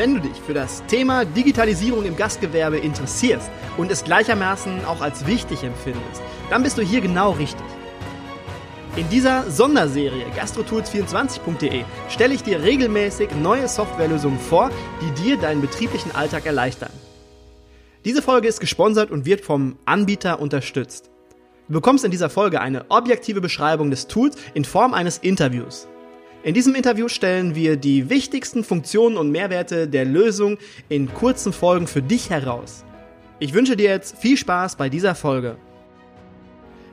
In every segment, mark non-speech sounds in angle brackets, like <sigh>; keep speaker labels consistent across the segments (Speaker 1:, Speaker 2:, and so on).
Speaker 1: Wenn du dich für das Thema Digitalisierung im Gastgewerbe interessierst und es gleichermaßen auch als wichtig empfindest, dann bist du hier genau richtig. In dieser Sonderserie gastrotools24.de stelle ich dir regelmäßig neue Softwarelösungen vor, die dir deinen betrieblichen Alltag erleichtern. Diese Folge ist gesponsert und wird vom Anbieter unterstützt. Du bekommst in dieser Folge eine objektive Beschreibung des Tools in Form eines Interviews. In diesem Interview stellen wir die wichtigsten Funktionen und Mehrwerte der Lösung in kurzen Folgen für dich heraus. Ich wünsche dir jetzt viel Spaß bei dieser Folge.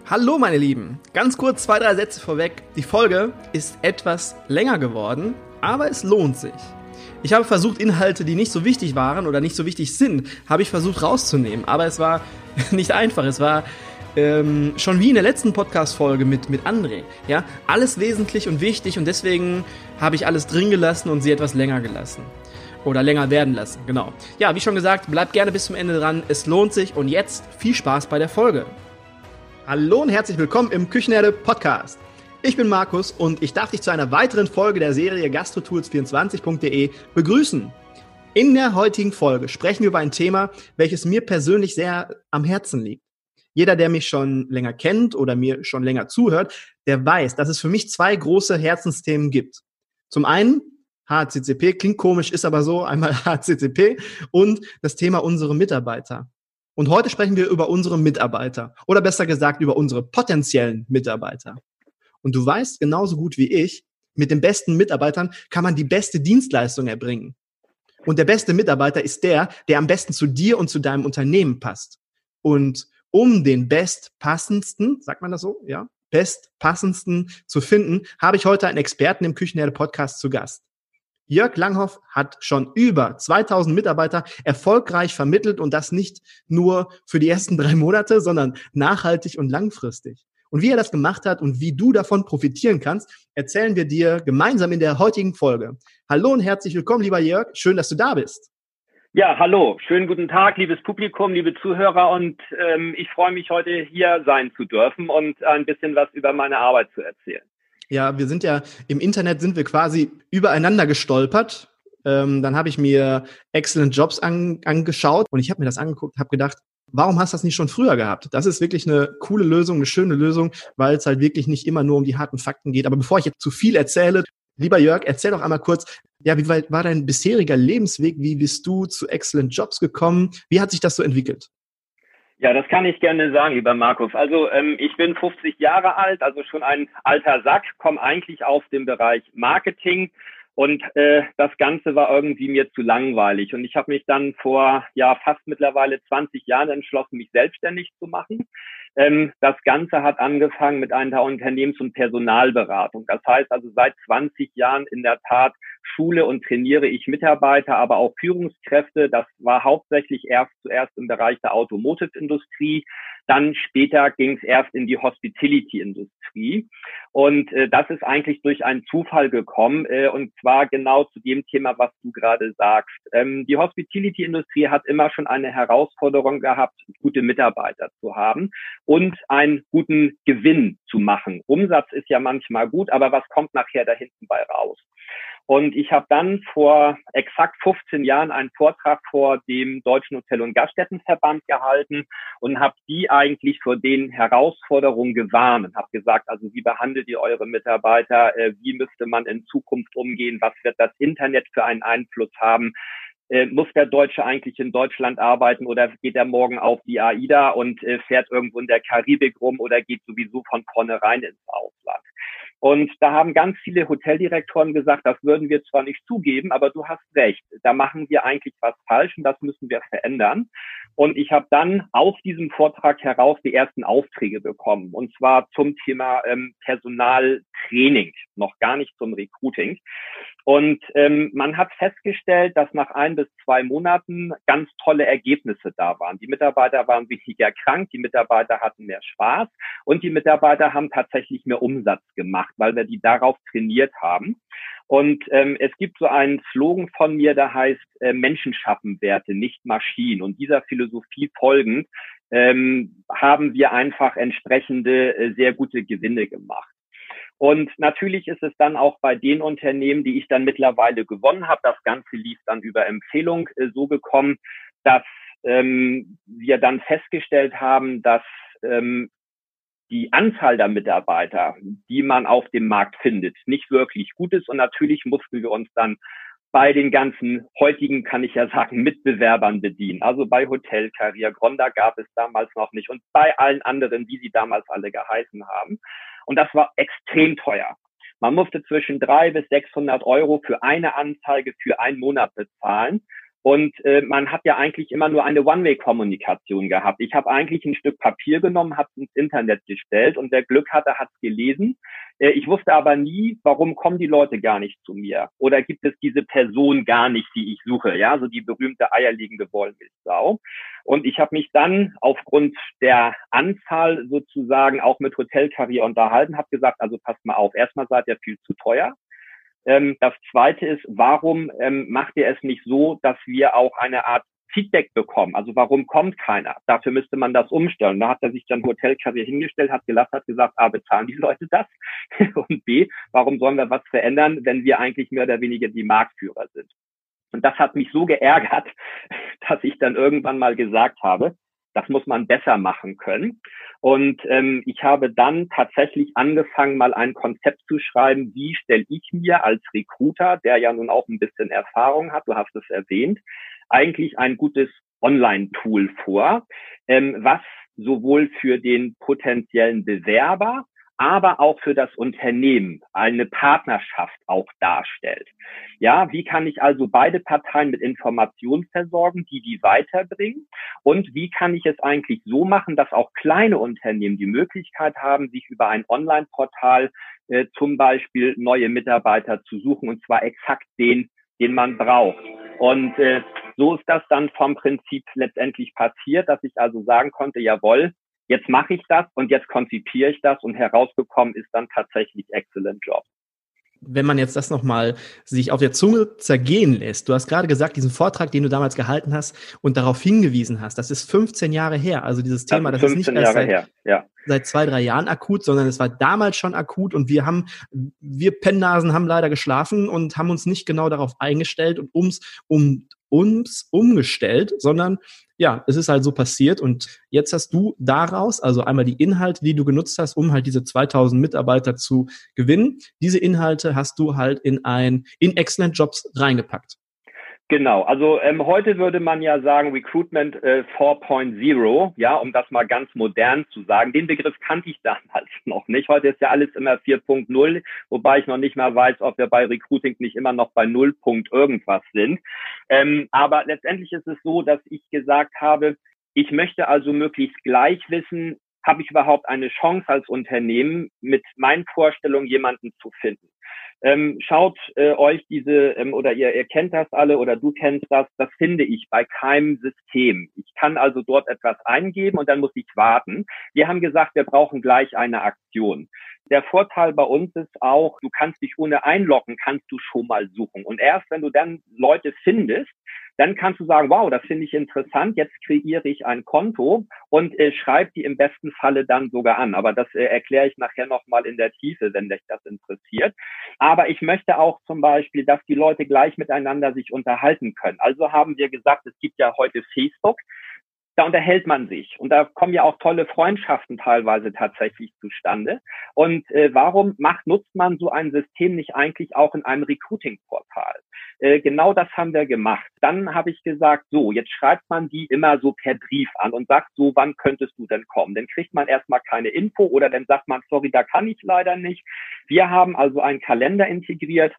Speaker 1: Hallo meine Lieben, ganz kurz zwei, drei Sätze vorweg. Die Folge ist etwas länger geworden, aber es lohnt sich. Ich habe versucht, Inhalte, die nicht so wichtig waren oder nicht so wichtig sind, habe ich versucht rauszunehmen. Aber es war <laughs> nicht einfach. Es war ähm, schon wie in der letzten Podcast-Folge mit, mit André. Ja, alles wesentlich und wichtig und deswegen habe ich alles drin gelassen und sie etwas länger gelassen. Oder länger werden lassen, genau. Ja, wie schon gesagt, bleibt gerne bis zum Ende dran. Es lohnt sich und jetzt viel Spaß bei der Folge. Hallo und herzlich willkommen im Küchenherde Podcast. Ich bin Markus und ich darf dich zu einer weiteren Folge der Serie gastrotools24.de begrüßen. In der heutigen Folge sprechen wir über ein Thema, welches mir persönlich sehr am Herzen liegt. Jeder, der mich schon länger kennt oder mir schon länger zuhört, der weiß, dass es für mich zwei große Herzensthemen gibt. Zum einen HCCP, klingt komisch, ist aber so, <laughs> einmal HCCP und das Thema unsere Mitarbeiter. Und heute sprechen wir über unsere Mitarbeiter oder besser gesagt über unsere potenziellen Mitarbeiter. Und du weißt genauso gut wie ich, mit den besten Mitarbeitern kann man die beste Dienstleistung erbringen. Und der beste Mitarbeiter ist der, der am besten zu dir und zu deinem Unternehmen passt. Und um den bestpassendsten, sagt man das so, ja, bestpassendsten zu finden, habe ich heute einen Experten im Küchenherde Podcast zu Gast. Jörg Langhoff hat schon über 2000 Mitarbeiter erfolgreich vermittelt und das nicht nur für die ersten drei Monate, sondern nachhaltig und langfristig. Und wie er das gemacht hat und wie du davon profitieren kannst, erzählen wir dir gemeinsam in der heutigen Folge. Hallo und herzlich willkommen, lieber Jörg. Schön, dass du da bist.
Speaker 2: Ja, hallo, schönen guten Tag, liebes Publikum, liebe Zuhörer und ähm, ich freue mich heute hier sein zu dürfen und ein bisschen was über meine Arbeit zu erzählen.
Speaker 1: Ja, wir sind ja im Internet sind wir quasi übereinander gestolpert. Ähm, dann habe ich mir Excellent Jobs an, angeschaut und ich habe mir das angeguckt, habe gedacht, warum hast du das nicht schon früher gehabt? Das ist wirklich eine coole Lösung, eine schöne Lösung, weil es halt wirklich nicht immer nur um die harten Fakten geht. Aber bevor ich jetzt zu viel erzähle, lieber Jörg, erzähl doch einmal kurz, ja, wie weit war dein bisheriger Lebensweg? Wie bist du zu Excellent Jobs gekommen? Wie hat sich das so entwickelt?
Speaker 2: Ja, das kann ich gerne sagen, lieber Markus. Also ähm, ich bin 50 Jahre alt, also schon ein alter Sack, komme eigentlich aus dem Bereich Marketing und äh, das Ganze war irgendwie mir zu langweilig. Und ich habe mich dann vor ja fast mittlerweile 20 Jahren entschlossen, mich selbstständig zu machen. Ähm, das Ganze hat angefangen mit einer Unternehmens- und Personalberatung. Das heißt also seit 20 Jahren in der Tat schule und trainiere ich Mitarbeiter, aber auch Führungskräfte. Das war hauptsächlich erst zuerst im Bereich der Automotive-Industrie. Dann später ging es erst in die Hospitality-Industrie. Und äh, das ist eigentlich durch einen Zufall gekommen. Äh, und zwar genau zu dem Thema, was du gerade sagst. Ähm, die Hospitality-Industrie hat immer schon eine Herausforderung gehabt, gute Mitarbeiter zu haben und einen guten Gewinn zu machen. Umsatz ist ja manchmal gut, aber was kommt nachher da hinten bei raus? Und ich habe dann vor exakt 15 Jahren einen Vortrag vor dem Deutschen Hotel- und Gaststättenverband gehalten und habe die eigentlich vor den Herausforderungen gewarnt. Und habe gesagt, also wie behandelt ihr eure Mitarbeiter, äh, wie müsste man in Zukunft umgehen, was wird das Internet für einen Einfluss haben, äh, muss der Deutsche eigentlich in Deutschland arbeiten oder geht er morgen auf die AIDA und äh, fährt irgendwo in der Karibik rum oder geht sowieso von vornherein ins Ausland? Und da haben ganz viele Hoteldirektoren gesagt, das würden wir zwar nicht zugeben, aber du hast recht, da machen wir eigentlich was falsch und das müssen wir verändern. Und ich habe dann aus diesem Vortrag heraus die ersten Aufträge bekommen, und zwar zum Thema ähm, Personal, Training, noch gar nicht zum Recruiting. Und ähm, man hat festgestellt, dass nach ein bis zwei Monaten ganz tolle Ergebnisse da waren. Die Mitarbeiter waren weniger krank, die Mitarbeiter hatten mehr Spaß und die Mitarbeiter haben tatsächlich mehr Umsatz gemacht, weil wir die darauf trainiert haben. Und ähm, es gibt so einen Slogan von mir, der heißt äh, Menschen schaffen Werte, nicht Maschinen. Und dieser Philosophie folgend ähm, haben wir einfach entsprechende äh, sehr gute Gewinne gemacht. Und natürlich ist es dann auch bei den Unternehmen, die ich dann mittlerweile gewonnen habe, das Ganze lief dann über Empfehlung äh, so gekommen, dass ähm, wir dann festgestellt haben, dass ähm, die Anzahl der Mitarbeiter, die man auf dem Markt findet, nicht wirklich gut ist. Und natürlich mussten wir uns dann bei den ganzen heutigen, kann ich ja sagen, Mitbewerbern bedienen. Also bei Hotel Carrier, Gronda gab es damals noch nicht und bei allen anderen, wie sie damals alle geheißen haben. Und das war extrem teuer. Man musste zwischen drei bis 600 Euro für eine Anzeige für einen Monat bezahlen. Und äh, man hat ja eigentlich immer nur eine One-Way-Kommunikation gehabt. Ich habe eigentlich ein Stück Papier genommen, habe es ins Internet gestellt und wer Glück hatte, hat es gelesen. Äh, ich wusste aber nie, warum kommen die Leute gar nicht zu mir? Oder gibt es diese Person gar nicht, die ich suche? Ja, so die berühmte eierlegende Wollmilchsau. Und ich habe mich dann aufgrund der Anzahl sozusagen auch mit Hotelkarriere unterhalten, habe gesagt, also passt mal auf, erstmal seid ihr viel zu teuer. Ähm, das zweite ist, warum ähm, macht ihr es nicht so, dass wir auch eine Art Feedback bekommen. Also warum kommt keiner? Dafür müsste man das umstellen. Da hat er sich dann Hotelkarriere hingestellt, hat gelacht, hat gesagt, A, bezahlen die Leute das? <laughs> Und B, warum sollen wir was verändern, wenn wir eigentlich mehr oder weniger die Marktführer sind? Und das hat mich so geärgert, <laughs> dass ich dann irgendwann mal gesagt habe, das muss man besser machen können. Und ähm, ich habe dann tatsächlich angefangen, mal ein Konzept zu schreiben, wie stelle ich mir als Recruiter, der ja nun auch ein bisschen Erfahrung hat, du hast es erwähnt, eigentlich ein gutes Online-Tool vor, ähm, was sowohl für den potenziellen Bewerber aber auch für das Unternehmen eine Partnerschaft auch darstellt. Ja, wie kann ich also beide Parteien mit Informationen versorgen, die die weiterbringen? Und wie kann ich es eigentlich so machen, dass auch kleine Unternehmen die Möglichkeit haben, sich über ein Online-Portal äh, zum Beispiel neue Mitarbeiter zu suchen und zwar exakt den, den man braucht. Und äh, so ist das dann vom Prinzip letztendlich passiert, dass ich also sagen konnte, jawohl, jetzt mache ich das und jetzt konzipiere ich das und herausgekommen ist dann tatsächlich Excellent Job.
Speaker 1: Wenn man jetzt das nochmal sich auf der Zunge zergehen lässt, du hast gerade gesagt, diesen Vortrag, den du damals gehalten hast und darauf hingewiesen hast, das ist 15 Jahre her. Also dieses Thema, das, ist nicht erst seit, ja. seit, zwei, drei Jahren akut, sondern es war damals schon akut und wir haben, wir Pennnasen haben leider geschlafen und haben uns nicht genau darauf eingestellt und ums, um, uns umgestellt, sondern ja, es ist halt so passiert und jetzt hast du daraus, also einmal die Inhalte, die du genutzt hast, um halt diese 2000 Mitarbeiter zu gewinnen, diese Inhalte hast du halt in ein, in Excellent Jobs reingepackt.
Speaker 2: Genau, also ähm, heute würde man ja sagen Recruitment äh, 4.0, ja, um das mal ganz modern zu sagen. Den Begriff kannte ich damals <laughs> noch nicht. Heute ist ja alles immer 4.0, wobei ich noch nicht mal weiß, ob wir bei Recruiting nicht immer noch bei 0. irgendwas sind. Ähm, aber letztendlich ist es so, dass ich gesagt habe, ich möchte also möglichst gleich wissen, habe ich überhaupt eine Chance als Unternehmen, mit meinen Vorstellungen jemanden zu finden. Ähm, schaut äh, euch diese, ähm, oder ihr, ihr kennt das alle oder du kennst das, das finde ich bei keinem System. Ich kann also dort etwas eingeben und dann muss ich warten. Wir haben gesagt, wir brauchen gleich eine Aktion. Der Vorteil bei uns ist auch, du kannst dich ohne einloggen, kannst du schon mal suchen. Und erst wenn du dann Leute findest, dann kannst du sagen, wow, das finde ich interessant, jetzt kreiere ich ein Konto und äh, schreibe die im besten Falle dann sogar an. Aber das äh, erkläre ich nachher nochmal in der Tiefe, wenn dich das interessiert. Aber ich möchte auch zum Beispiel, dass die Leute gleich miteinander sich unterhalten können. Also haben wir gesagt, es gibt ja heute Facebook da unterhält man sich und da kommen ja auch tolle Freundschaften teilweise tatsächlich zustande. Und äh, warum macht, nutzt man so ein System nicht eigentlich auch in einem Recruiting-Portal? Äh, genau das haben wir gemacht. Dann habe ich gesagt, so, jetzt schreibt man die immer so per Brief an und sagt so, wann könntest du denn kommen? Dann kriegt man erstmal keine Info oder dann sagt man, sorry, da kann ich leider nicht. Wir haben also einen Kalender integriert,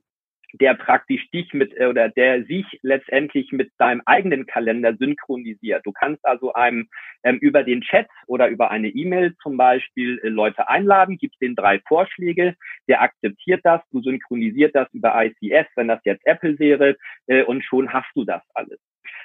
Speaker 2: der praktisch dich mit äh, oder der sich letztendlich mit deinem eigenen Kalender synchronisiert. Du kannst also einem ähm, über den Chat oder über eine E-Mail zum Beispiel äh, Leute einladen, gibst den drei Vorschläge, der akzeptiert das, du synchronisiert das über ICS, wenn das jetzt Apple wäre, äh, und schon hast du das alles.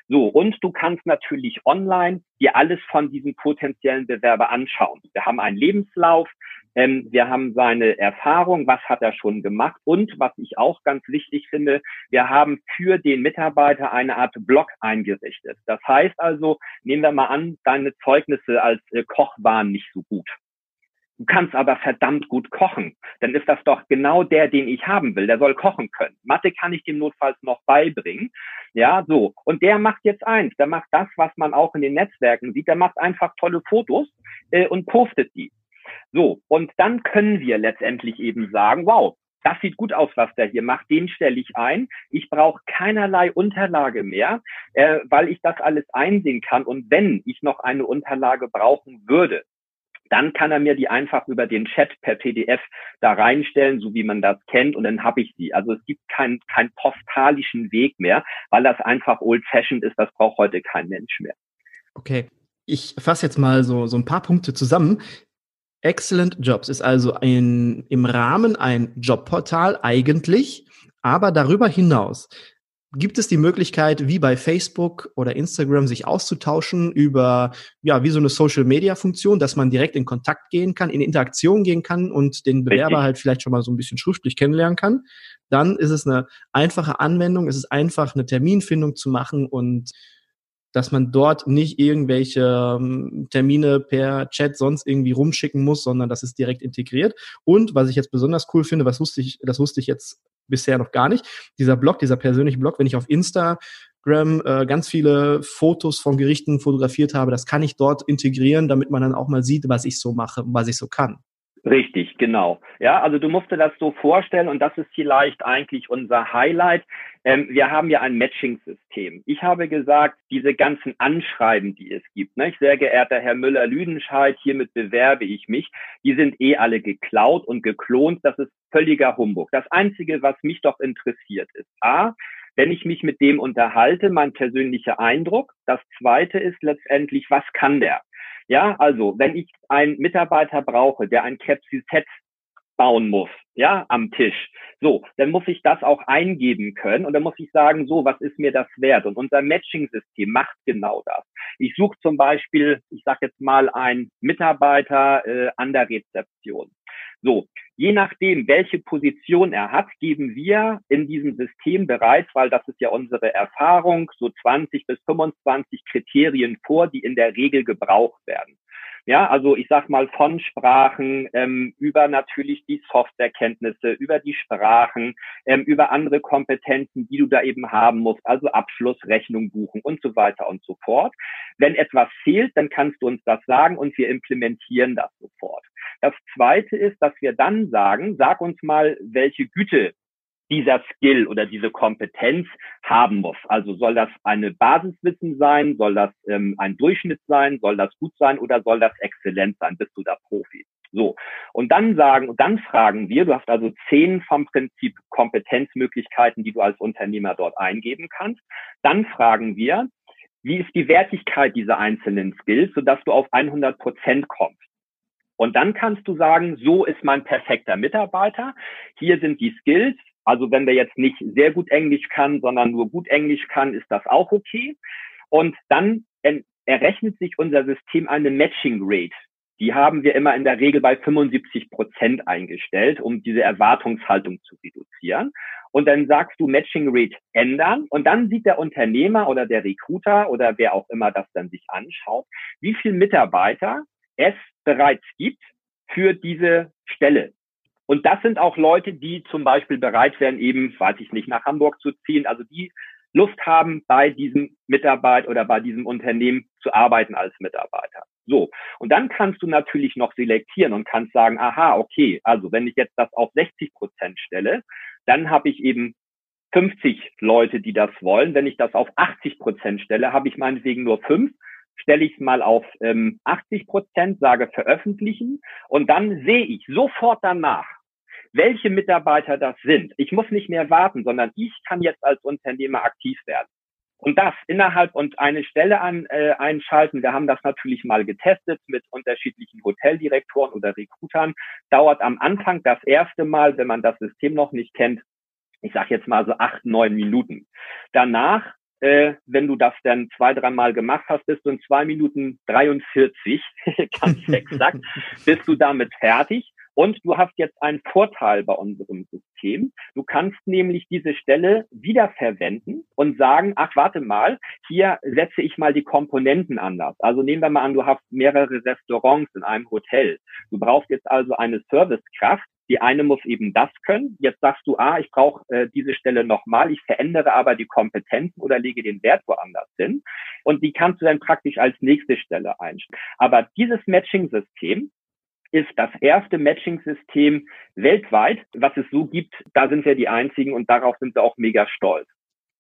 Speaker 2: So, und du kannst natürlich online dir alles von diesem potenziellen Bewerber anschauen. Wir haben einen Lebenslauf, ähm, wir haben seine Erfahrung, was hat er schon gemacht und was ich auch ganz wichtig finde, wir haben für den Mitarbeiter eine Art Blog eingerichtet. Das heißt also, nehmen wir mal an, deine Zeugnisse als äh, Koch waren nicht so gut. Du kannst aber verdammt gut kochen. Dann ist das doch genau der, den ich haben will. Der soll kochen können. Mathe kann ich dem notfalls noch beibringen. Ja, so. Und der macht jetzt eins. Der macht das, was man auch in den Netzwerken sieht. Der macht einfach tolle Fotos äh, und postet die. So, und dann können wir letztendlich eben sagen, wow, das sieht gut aus, was der hier macht, den stelle ich ein. Ich brauche keinerlei Unterlage mehr, äh, weil ich das alles einsehen kann. Und wenn ich noch eine Unterlage brauchen würde, dann kann er mir die einfach über den Chat per PDF da reinstellen, so wie man das kennt, und dann habe ich sie. Also es gibt keinen keinen postalischen Weg mehr, weil das einfach old-fashioned ist. Das braucht heute kein Mensch mehr.
Speaker 1: Okay. Ich fasse jetzt mal so, so ein paar Punkte zusammen. Excellent Jobs ist also ein, im Rahmen ein Jobportal eigentlich, aber darüber hinaus gibt es die Möglichkeit, wie bei Facebook oder Instagram, sich auszutauschen über, ja, wie so eine Social-Media-Funktion, dass man direkt in Kontakt gehen kann, in Interaktion gehen kann und den Bewerber halt vielleicht schon mal so ein bisschen schriftlich kennenlernen kann. Dann ist es eine einfache Anwendung, es ist einfach eine Terminfindung zu machen und dass man dort nicht irgendwelche ähm, Termine per Chat sonst irgendwie rumschicken muss, sondern das ist direkt integriert. Und was ich jetzt besonders cool finde, was wusste ich, das wusste ich jetzt bisher noch gar nicht, dieser Blog, dieser persönliche Blog, wenn ich auf Instagram äh, ganz viele Fotos von Gerichten fotografiert habe, das kann ich dort integrieren, damit man dann auch mal sieht, was ich so mache, was ich so kann.
Speaker 2: Richtig, genau. Ja, also du musst dir das so vorstellen und das ist vielleicht eigentlich unser Highlight. Ähm, wir haben ja ein Matching-System. Ich habe gesagt, diese ganzen Anschreiben, die es gibt, ne, sehr geehrter Herr Müller-Lüdenscheid, hiermit bewerbe ich mich, die sind eh alle geklaut und geklont. Das ist völliger Humbug. Das Einzige, was mich doch interessiert, ist A, wenn ich mich mit dem unterhalte, mein persönlicher Eindruck. Das zweite ist letztendlich, was kann der? Ja, also wenn ich einen Mitarbeiter brauche, der ein Capsizet bauen muss, ja, am Tisch. So, dann muss ich das auch eingeben können und dann muss ich sagen, so, was ist mir das wert? Und unser Matching-System macht genau das. Ich suche zum Beispiel, ich sage jetzt mal, einen Mitarbeiter äh, an der Rezeption. So, je nachdem, welche Position er hat, geben wir in diesem System bereits, weil das ist ja unsere Erfahrung, so 20 bis 25 Kriterien vor, die in der Regel gebraucht werden. Ja, also ich sag mal von Sprachen ähm, über natürlich die Softwarekenntnisse, über die Sprachen, ähm, über andere Kompetenzen, die du da eben haben musst, also Abschluss, Rechnung buchen und so weiter und so fort. Wenn etwas fehlt, dann kannst du uns das sagen und wir implementieren das sofort. Das zweite ist, dass wir dann sagen, sag uns mal, welche Güte dieser Skill oder diese Kompetenz haben muss. Also soll das eine Basiswissen sein, soll das ähm, ein Durchschnitt sein, soll das gut sein oder soll das exzellent sein? Bist du da Profi? So. Und dann sagen, dann fragen wir, du hast also zehn vom Prinzip Kompetenzmöglichkeiten, die du als Unternehmer dort eingeben kannst. Dann fragen wir, wie ist die Wertigkeit dieser einzelnen Skills, sodass du auf 100 Prozent kommst? Und dann kannst du sagen, so ist mein perfekter Mitarbeiter. Hier sind die Skills. Also wenn der jetzt nicht sehr gut Englisch kann, sondern nur gut Englisch kann, ist das auch okay. Und dann errechnet sich unser System eine Matching Rate. Die haben wir immer in der Regel bei 75 Prozent eingestellt, um diese Erwartungshaltung zu reduzieren. Und dann sagst du Matching Rate ändern und dann sieht der Unternehmer oder der Recruiter oder wer auch immer das dann sich anschaut, wie viel Mitarbeiter es bereits gibt für diese Stelle. Und das sind auch Leute, die zum Beispiel bereit wären, eben, weiß ich nicht, nach Hamburg zu ziehen, also die Lust haben, bei diesem Mitarbeiter oder bei diesem Unternehmen zu arbeiten als Mitarbeiter. So. Und dann kannst du natürlich noch selektieren und kannst sagen, aha, okay, also wenn ich jetzt das auf 60 Prozent stelle, dann habe ich eben 50 Leute, die das wollen. Wenn ich das auf 80 Prozent stelle, habe ich meinetwegen nur fünf stelle ich es mal auf ähm, 80 Prozent, sage veröffentlichen und dann sehe ich sofort danach, welche Mitarbeiter das sind. Ich muss nicht mehr warten, sondern ich kann jetzt als Unternehmer aktiv werden. Und das innerhalb und eine Stelle an, äh, einschalten. Wir haben das natürlich mal getestet mit unterschiedlichen Hoteldirektoren oder Recruitern. Dauert am Anfang das erste Mal, wenn man das System noch nicht kennt, ich sage jetzt mal so acht, neun Minuten. Danach, äh, wenn du das dann zwei, dreimal gemacht hast, bist du in zwei Minuten 43, <laughs> ganz <laughs> exakt, bist du damit fertig. Und du hast jetzt einen Vorteil bei unserem System. Du kannst nämlich diese Stelle wiederverwenden und sagen, ach, warte mal, hier setze ich mal die Komponenten anders. Also nehmen wir mal an, du hast mehrere Restaurants in einem Hotel. Du brauchst jetzt also eine Servicekraft. Die eine muss eben das können. Jetzt sagst du, ah, ich brauche äh, diese Stelle nochmal. Ich verändere aber die Kompetenzen oder lege den Wert woanders hin. Und die kannst du dann praktisch als nächste Stelle einstellen. Aber dieses Matching-System ist das erste Matching-System weltweit, was es so gibt. Da sind wir die einzigen und darauf sind wir auch mega stolz.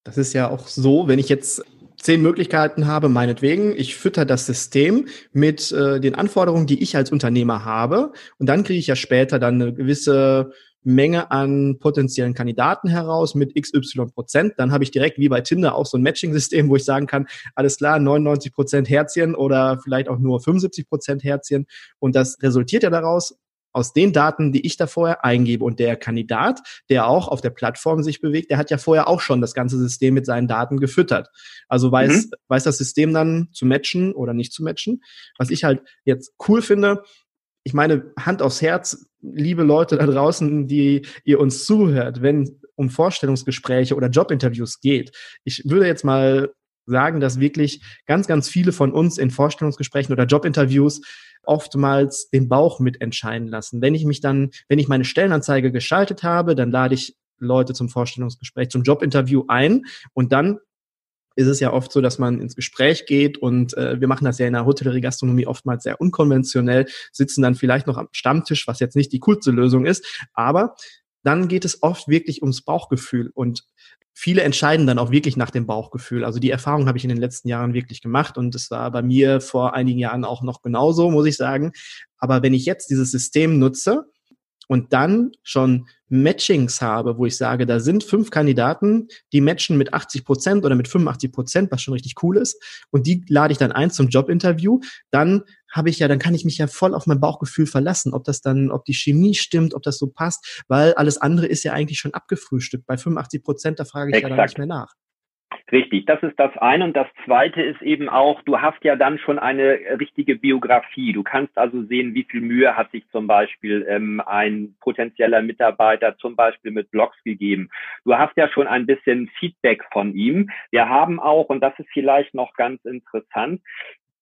Speaker 1: Das ist ja auch so, wenn ich jetzt zehn Möglichkeiten habe, meinetwegen, ich fütter das System mit äh, den Anforderungen, die ich als Unternehmer habe und dann kriege ich ja später dann eine gewisse Menge an potenziellen Kandidaten heraus mit XY Prozent. Dann habe ich direkt wie bei Tinder auch so ein Matching-System, wo ich sagen kann, alles klar, 99 Prozent Herzchen oder vielleicht auch nur 75 Prozent Herzchen. Und das resultiert ja daraus, aus den Daten, die ich da vorher eingebe. Und der Kandidat, der auch auf der Plattform sich bewegt, der hat ja vorher auch schon das ganze System mit seinen Daten gefüttert. Also weiß, mhm. weiß das System dann zu matchen oder nicht zu matchen. Was ich halt jetzt cool finde, ich meine, Hand aufs Herz, liebe Leute da draußen, die ihr uns zuhört, wenn um Vorstellungsgespräche oder Jobinterviews geht. Ich würde jetzt mal sagen, dass wirklich ganz, ganz viele von uns in Vorstellungsgesprächen oder Jobinterviews oftmals den Bauch mitentscheiden lassen. Wenn ich mich dann, wenn ich meine Stellenanzeige geschaltet habe, dann lade ich Leute zum Vorstellungsgespräch, zum Jobinterview ein. Und dann ist es ja oft so, dass man ins Gespräch geht und äh, wir machen das ja in der Hotellerie-Gastronomie oftmals sehr unkonventionell, sitzen dann vielleicht noch am Stammtisch, was jetzt nicht die coolste Lösung ist, aber dann geht es oft wirklich ums Bauchgefühl. Und viele entscheiden dann auch wirklich nach dem Bauchgefühl. Also die Erfahrung habe ich in den letzten Jahren wirklich gemacht und es war bei mir vor einigen Jahren auch noch genauso, muss ich sagen. Aber wenn ich jetzt dieses System nutze, und dann schon Matchings habe, wo ich sage, da sind fünf Kandidaten, die matchen mit 80 Prozent oder mit 85 Prozent, was schon richtig cool ist, und die lade ich dann ein zum Jobinterview, dann habe ich ja, dann kann ich mich ja voll auf mein Bauchgefühl verlassen, ob das dann, ob die Chemie stimmt, ob das so passt, weil alles andere ist ja eigentlich schon abgefrühstückt. Bei 85 Prozent, da frage ich Exakt. ja dann nicht mehr nach.
Speaker 2: Richtig, das ist das eine. Und das zweite ist eben auch, du hast ja dann schon eine richtige Biografie. Du kannst also sehen, wie viel Mühe hat sich zum Beispiel ähm, ein potenzieller Mitarbeiter zum Beispiel mit Blogs gegeben. Du hast ja schon ein bisschen Feedback von ihm. Wir haben auch, und das ist vielleicht noch ganz interessant,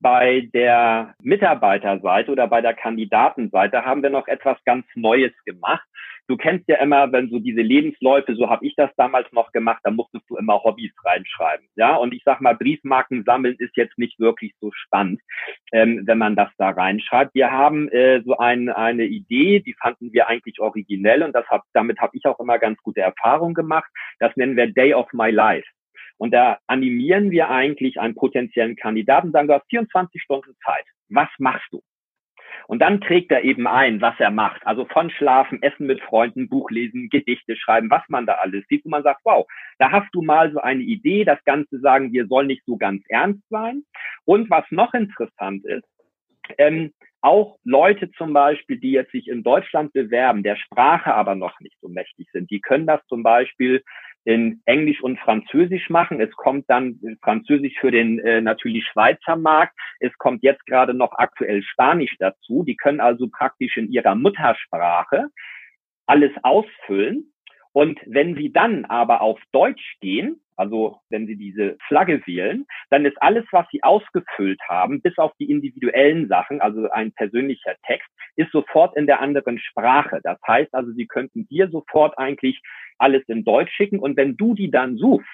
Speaker 2: bei der Mitarbeiterseite oder bei der Kandidatenseite haben wir noch etwas ganz Neues gemacht. Du kennst ja immer, wenn so diese Lebensläufe, so habe ich das damals noch gemacht, da musstest du immer Hobbys reinschreiben. Ja, und ich sag mal, Briefmarken sammeln ist jetzt nicht wirklich so spannend, ähm, wenn man das da reinschreibt. Wir haben äh, so ein, eine Idee, die fanden wir eigentlich originell und das hab, damit habe ich auch immer ganz gute Erfahrungen gemacht. Das nennen wir Day of My Life. Und da animieren wir eigentlich einen potenziellen Kandidaten, sagen, du hast 24 Stunden Zeit. Was machst du? Und dann trägt er eben ein, was er macht. Also von Schlafen, Essen mit Freunden, Buch lesen, Gedichte schreiben, was man da alles sieht. Und man sagt, wow, da hast du mal so eine Idee. Das Ganze sagen wir, soll nicht so ganz ernst sein. Und was noch interessant ist, ähm, auch Leute zum Beispiel, die jetzt sich in Deutschland bewerben, der Sprache aber noch nicht so mächtig sind, die können das zum Beispiel in Englisch und Französisch machen. Es kommt dann Französisch für den äh, natürlich Schweizer Markt. Es kommt jetzt gerade noch aktuell Spanisch dazu. Die können also praktisch in ihrer Muttersprache alles ausfüllen. Und wenn sie dann aber auf Deutsch gehen, also wenn Sie diese Flagge wählen, dann ist alles, was Sie ausgefüllt haben, bis auf die individuellen Sachen, also ein persönlicher Text, ist sofort in der anderen Sprache. Das heißt also, Sie könnten dir sofort eigentlich alles in Deutsch schicken und wenn du die dann suchst,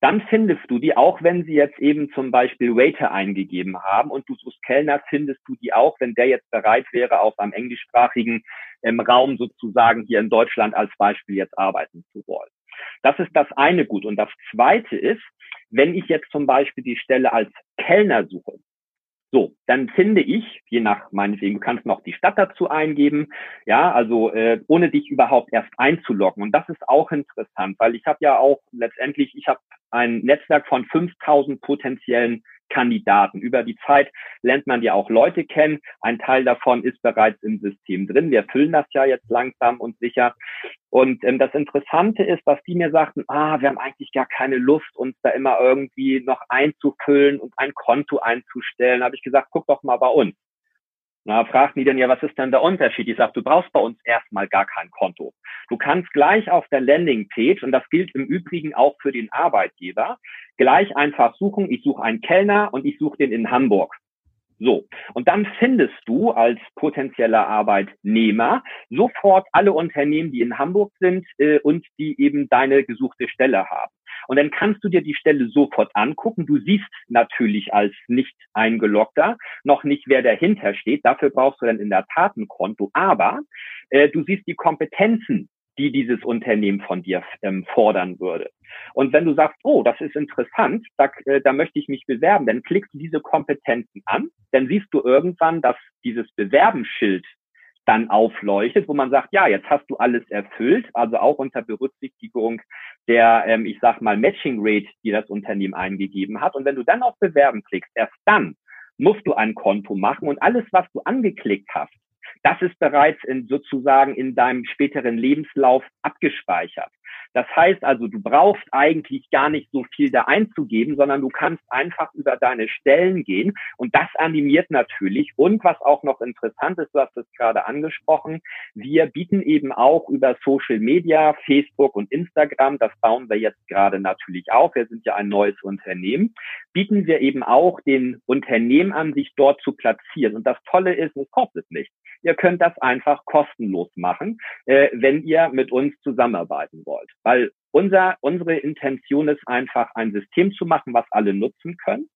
Speaker 2: dann findest du die, auch wenn sie jetzt eben zum Beispiel Waiter eingegeben haben und du suchst Kellner, findest du die auch, wenn der jetzt bereit wäre, auf einem englischsprachigen ähm, Raum sozusagen hier in Deutschland als Beispiel jetzt arbeiten zu wollen. Das ist das eine Gut. Und das zweite ist, wenn ich jetzt zum Beispiel die Stelle als Kellner suche, So, dann finde ich, je nach meinetwegen, du kannst noch die Stadt dazu eingeben, ja, also äh, ohne dich überhaupt erst einzuloggen. Und das ist auch interessant, weil ich habe ja auch letztendlich, ich habe ein Netzwerk von 5000 potenziellen Kandidaten. Über die Zeit lernt man ja auch Leute kennen. Ein Teil davon ist bereits im System drin. Wir füllen das ja jetzt langsam und sicher. Und ähm, das Interessante ist, dass die mir sagten, ah, wir haben eigentlich gar keine Lust, uns da immer irgendwie noch einzufüllen und ein Konto einzustellen. Da habe ich gesagt, guck doch mal bei uns. Na, fragten die dann ja, was ist denn der Unterschied? Ich sage, du brauchst bei uns erstmal gar kein Konto. Du kannst gleich auf der Landingpage, und das gilt im Übrigen auch für den Arbeitgeber, gleich einfach suchen, ich suche einen Kellner und ich suche den in Hamburg. So, und dann findest du als potenzieller Arbeitnehmer sofort alle Unternehmen, die in Hamburg sind äh, und die eben deine gesuchte Stelle haben. Und dann kannst du dir die Stelle sofort angucken. Du siehst natürlich als nicht eingeloggter noch nicht, wer dahinter steht. Dafür brauchst du dann in der Tat ein Konto. Aber äh, du siehst die Kompetenzen, die dieses Unternehmen von dir ähm, fordern würde. Und wenn du sagst, oh, das ist interessant, da, äh, da möchte ich mich bewerben, dann klickst du diese Kompetenzen an, dann siehst du irgendwann, dass dieses Bewerbenschild dann aufleuchtet, wo man sagt, ja, jetzt hast du alles erfüllt, also auch unter Berücksichtigung der, ähm, ich sag mal, Matching Rate, die das Unternehmen eingegeben hat. Und wenn du dann auf Bewerben klickst, erst dann musst du ein Konto machen und alles, was du angeklickt hast, das ist bereits in, sozusagen in deinem späteren Lebenslauf abgespeichert. Das heißt also, du brauchst eigentlich gar nicht so viel da einzugeben, sondern du kannst einfach über deine Stellen gehen und das animiert natürlich. Und was auch noch interessant ist, du hast es gerade angesprochen, wir bieten eben auch über Social Media, Facebook und Instagram, das bauen wir jetzt gerade natürlich auf, wir sind ja ein neues Unternehmen, bieten wir eben auch den Unternehmen an, sich dort zu platzieren. Und das Tolle ist, es kostet nichts. Ihr könnt das einfach kostenlos machen, äh, wenn ihr mit uns zusammenarbeiten wollt. Weil unser, unsere Intention ist einfach, ein System zu machen, was alle nutzen können.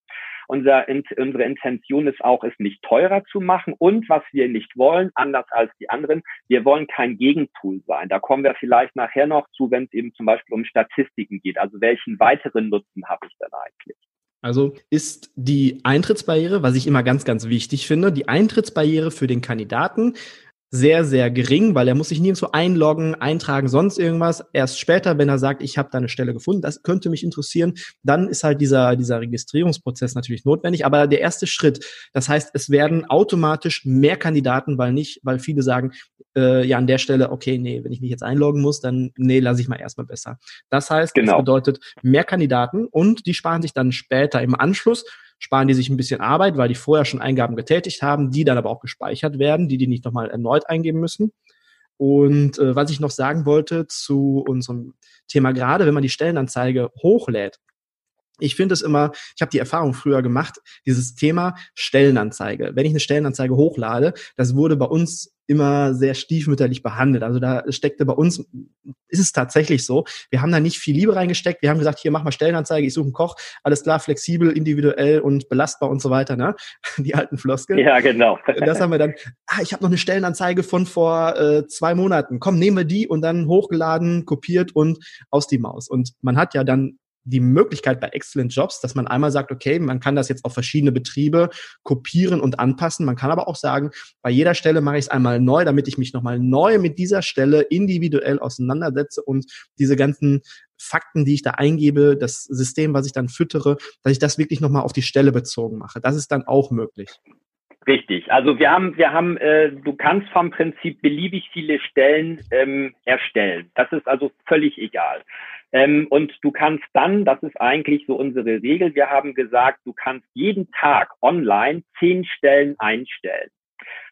Speaker 2: Unser, unsere Intention ist auch, es nicht teurer zu machen. Und was wir nicht wollen, anders als die anderen, wir wollen kein Gegentool sein. Da kommen wir vielleicht nachher noch zu, wenn es eben zum Beispiel um Statistiken geht. Also welchen weiteren Nutzen habe ich denn eigentlich?
Speaker 1: Also ist die Eintrittsbarriere, was ich immer ganz, ganz wichtig finde, die Eintrittsbarriere für den Kandidaten sehr, sehr gering, weil er muss sich nirgendwo einloggen, eintragen, sonst irgendwas. Erst später, wenn er sagt, ich habe da eine Stelle gefunden, das könnte mich interessieren, dann ist halt dieser, dieser Registrierungsprozess natürlich notwendig. Aber der erste Schritt, das heißt, es werden automatisch mehr Kandidaten, weil nicht, weil viele sagen, äh, ja an der Stelle, okay, nee, wenn ich mich jetzt einloggen muss, dann nee, lasse ich mal erstmal besser. Das heißt, genau. das bedeutet mehr Kandidaten und die sparen sich dann später im Anschluss sparen die sich ein bisschen Arbeit, weil die vorher schon Eingaben getätigt haben, die dann aber auch gespeichert werden, die die nicht nochmal erneut eingeben müssen. Und äh, was ich noch sagen wollte zu unserem Thema gerade, wenn man die Stellenanzeige hochlädt, ich finde es immer, ich habe die Erfahrung früher gemacht, dieses Thema Stellenanzeige. Wenn ich eine Stellenanzeige hochlade, das wurde bei uns immer sehr stiefmütterlich behandelt. Also da steckte bei uns, ist es tatsächlich so, wir haben da nicht viel Liebe reingesteckt. Wir haben gesagt, hier mach mal Stellenanzeige, ich suche einen Koch, alles klar, flexibel, individuell und belastbar und so weiter, ne? <laughs> Die alten Floskeln.
Speaker 2: Ja, genau.
Speaker 1: Das haben wir dann, ah, ich habe noch eine Stellenanzeige von vor äh, zwei Monaten. Komm, nehmen wir die und dann hochgeladen, kopiert und aus die Maus. Und man hat ja dann die Möglichkeit bei Excellent Jobs, dass man einmal sagt, okay, man kann das jetzt auf verschiedene Betriebe kopieren und anpassen. Man kann aber auch sagen, bei jeder Stelle mache ich es einmal neu, damit ich mich nochmal neu mit dieser Stelle individuell auseinandersetze und diese ganzen Fakten, die ich da eingebe, das System, was ich dann füttere, dass ich das wirklich nochmal auf die Stelle bezogen mache. Das ist dann auch möglich.
Speaker 2: Richtig. Also wir haben, wir haben, äh, du kannst vom Prinzip beliebig viele Stellen ähm, erstellen. Das ist also völlig egal. Ähm, und du kannst dann, das ist eigentlich so unsere Regel, wir haben gesagt, du kannst jeden Tag online zehn Stellen einstellen.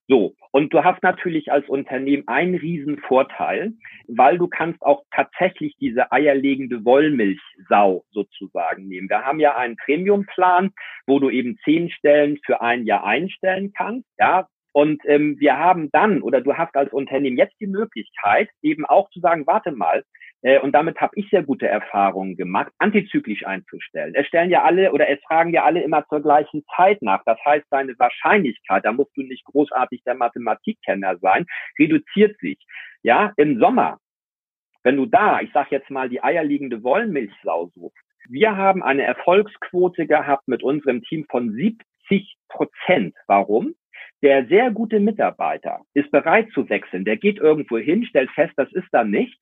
Speaker 2: So, und du hast natürlich als Unternehmen einen riesen Vorteil, weil du kannst auch tatsächlich diese eierlegende Wollmilchsau sozusagen nehmen. Wir haben ja einen Premiumplan, wo du eben zehn Stellen für ein Jahr einstellen kannst. Ja, und ähm, wir haben dann, oder du hast als Unternehmen jetzt die Möglichkeit, eben auch zu sagen, warte mal, und damit habe ich sehr gute Erfahrungen gemacht, antizyklisch einzustellen. Es stellen ja alle oder es fragen ja alle immer zur gleichen Zeit nach. Das heißt, deine Wahrscheinlichkeit, da musst du nicht großartig der Mathematikkenner sein, reduziert sich. Ja, im Sommer, wenn du da, ich sag jetzt mal, die eierliegende Wollmilchsau suchst, wir haben eine Erfolgsquote gehabt mit unserem Team von 70 zig Prozent. Warum? Der sehr gute Mitarbeiter ist bereit zu wechseln. Der geht irgendwo hin, stellt fest, das ist da nichts.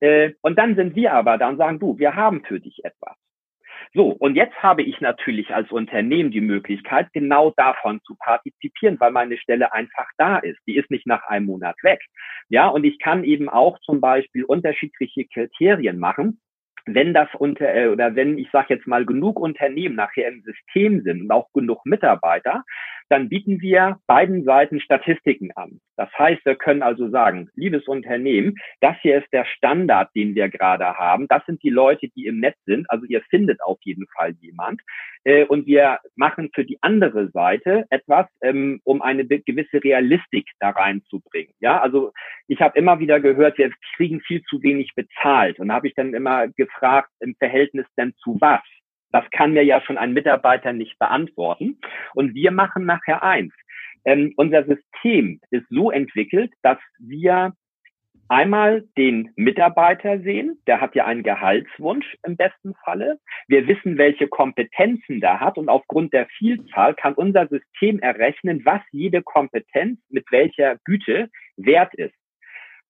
Speaker 2: Äh, und dann sind wir aber da und sagen, du, wir haben für dich etwas. So, und jetzt habe ich natürlich als Unternehmen die Möglichkeit, genau davon zu partizipieren, weil meine Stelle einfach da ist. Die ist nicht nach einem Monat weg. Ja, und ich kann eben auch zum Beispiel unterschiedliche Kriterien machen wenn das unter äh, oder wenn ich sage jetzt mal genug Unternehmen nachher im System sind und auch genug Mitarbeiter, dann bieten wir beiden Seiten Statistiken an. Das heißt, wir können also sagen, liebes Unternehmen, das hier ist der Standard, den wir gerade haben. Das sind die Leute, die im Netz sind. Also ihr findet auf jeden Fall jemand. Äh, und wir machen für die andere Seite etwas, ähm, um eine gewisse Realistik da reinzubringen. Ja, also ich habe immer wieder gehört, wir kriegen viel zu wenig bezahlt. Und da habe ich dann immer gefragt, im Verhältnis denn zu was? Das kann mir ja schon ein Mitarbeiter nicht beantworten. Und wir machen nachher eins. Ähm, unser System ist so entwickelt, dass wir einmal den Mitarbeiter sehen, der hat ja einen Gehaltswunsch im besten Falle. Wir wissen, welche Kompetenzen der hat und aufgrund der Vielzahl kann unser System errechnen, was jede Kompetenz mit welcher Güte wert ist.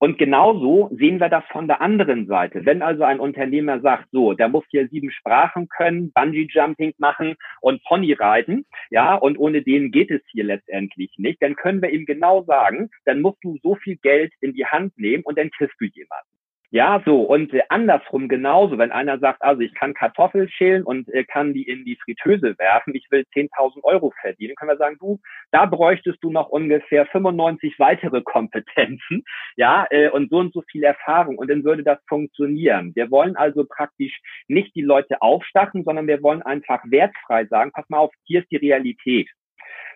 Speaker 2: Und genauso sehen wir das von der anderen Seite. Wenn also ein Unternehmer sagt, so, der muss hier sieben Sprachen können, Bungee Jumping machen und Pony reiten, ja, und ohne den geht es hier letztendlich nicht, dann können wir ihm genau sagen, dann musst du so viel Geld in die Hand nehmen und dann kriegst du jemanden. Ja, so. Und äh, andersrum genauso, wenn einer sagt, also ich kann Kartoffeln schälen und äh, kann die in die Fritteuse werfen, ich will 10.000 Euro verdienen, können wir sagen, du, da bräuchtest du noch ungefähr 95 weitere Kompetenzen, <laughs> ja, äh, und so und so viel Erfahrung und dann würde das funktionieren. Wir wollen also praktisch nicht die Leute aufstachen, sondern wir wollen einfach wertfrei sagen, pass mal auf, hier ist die Realität.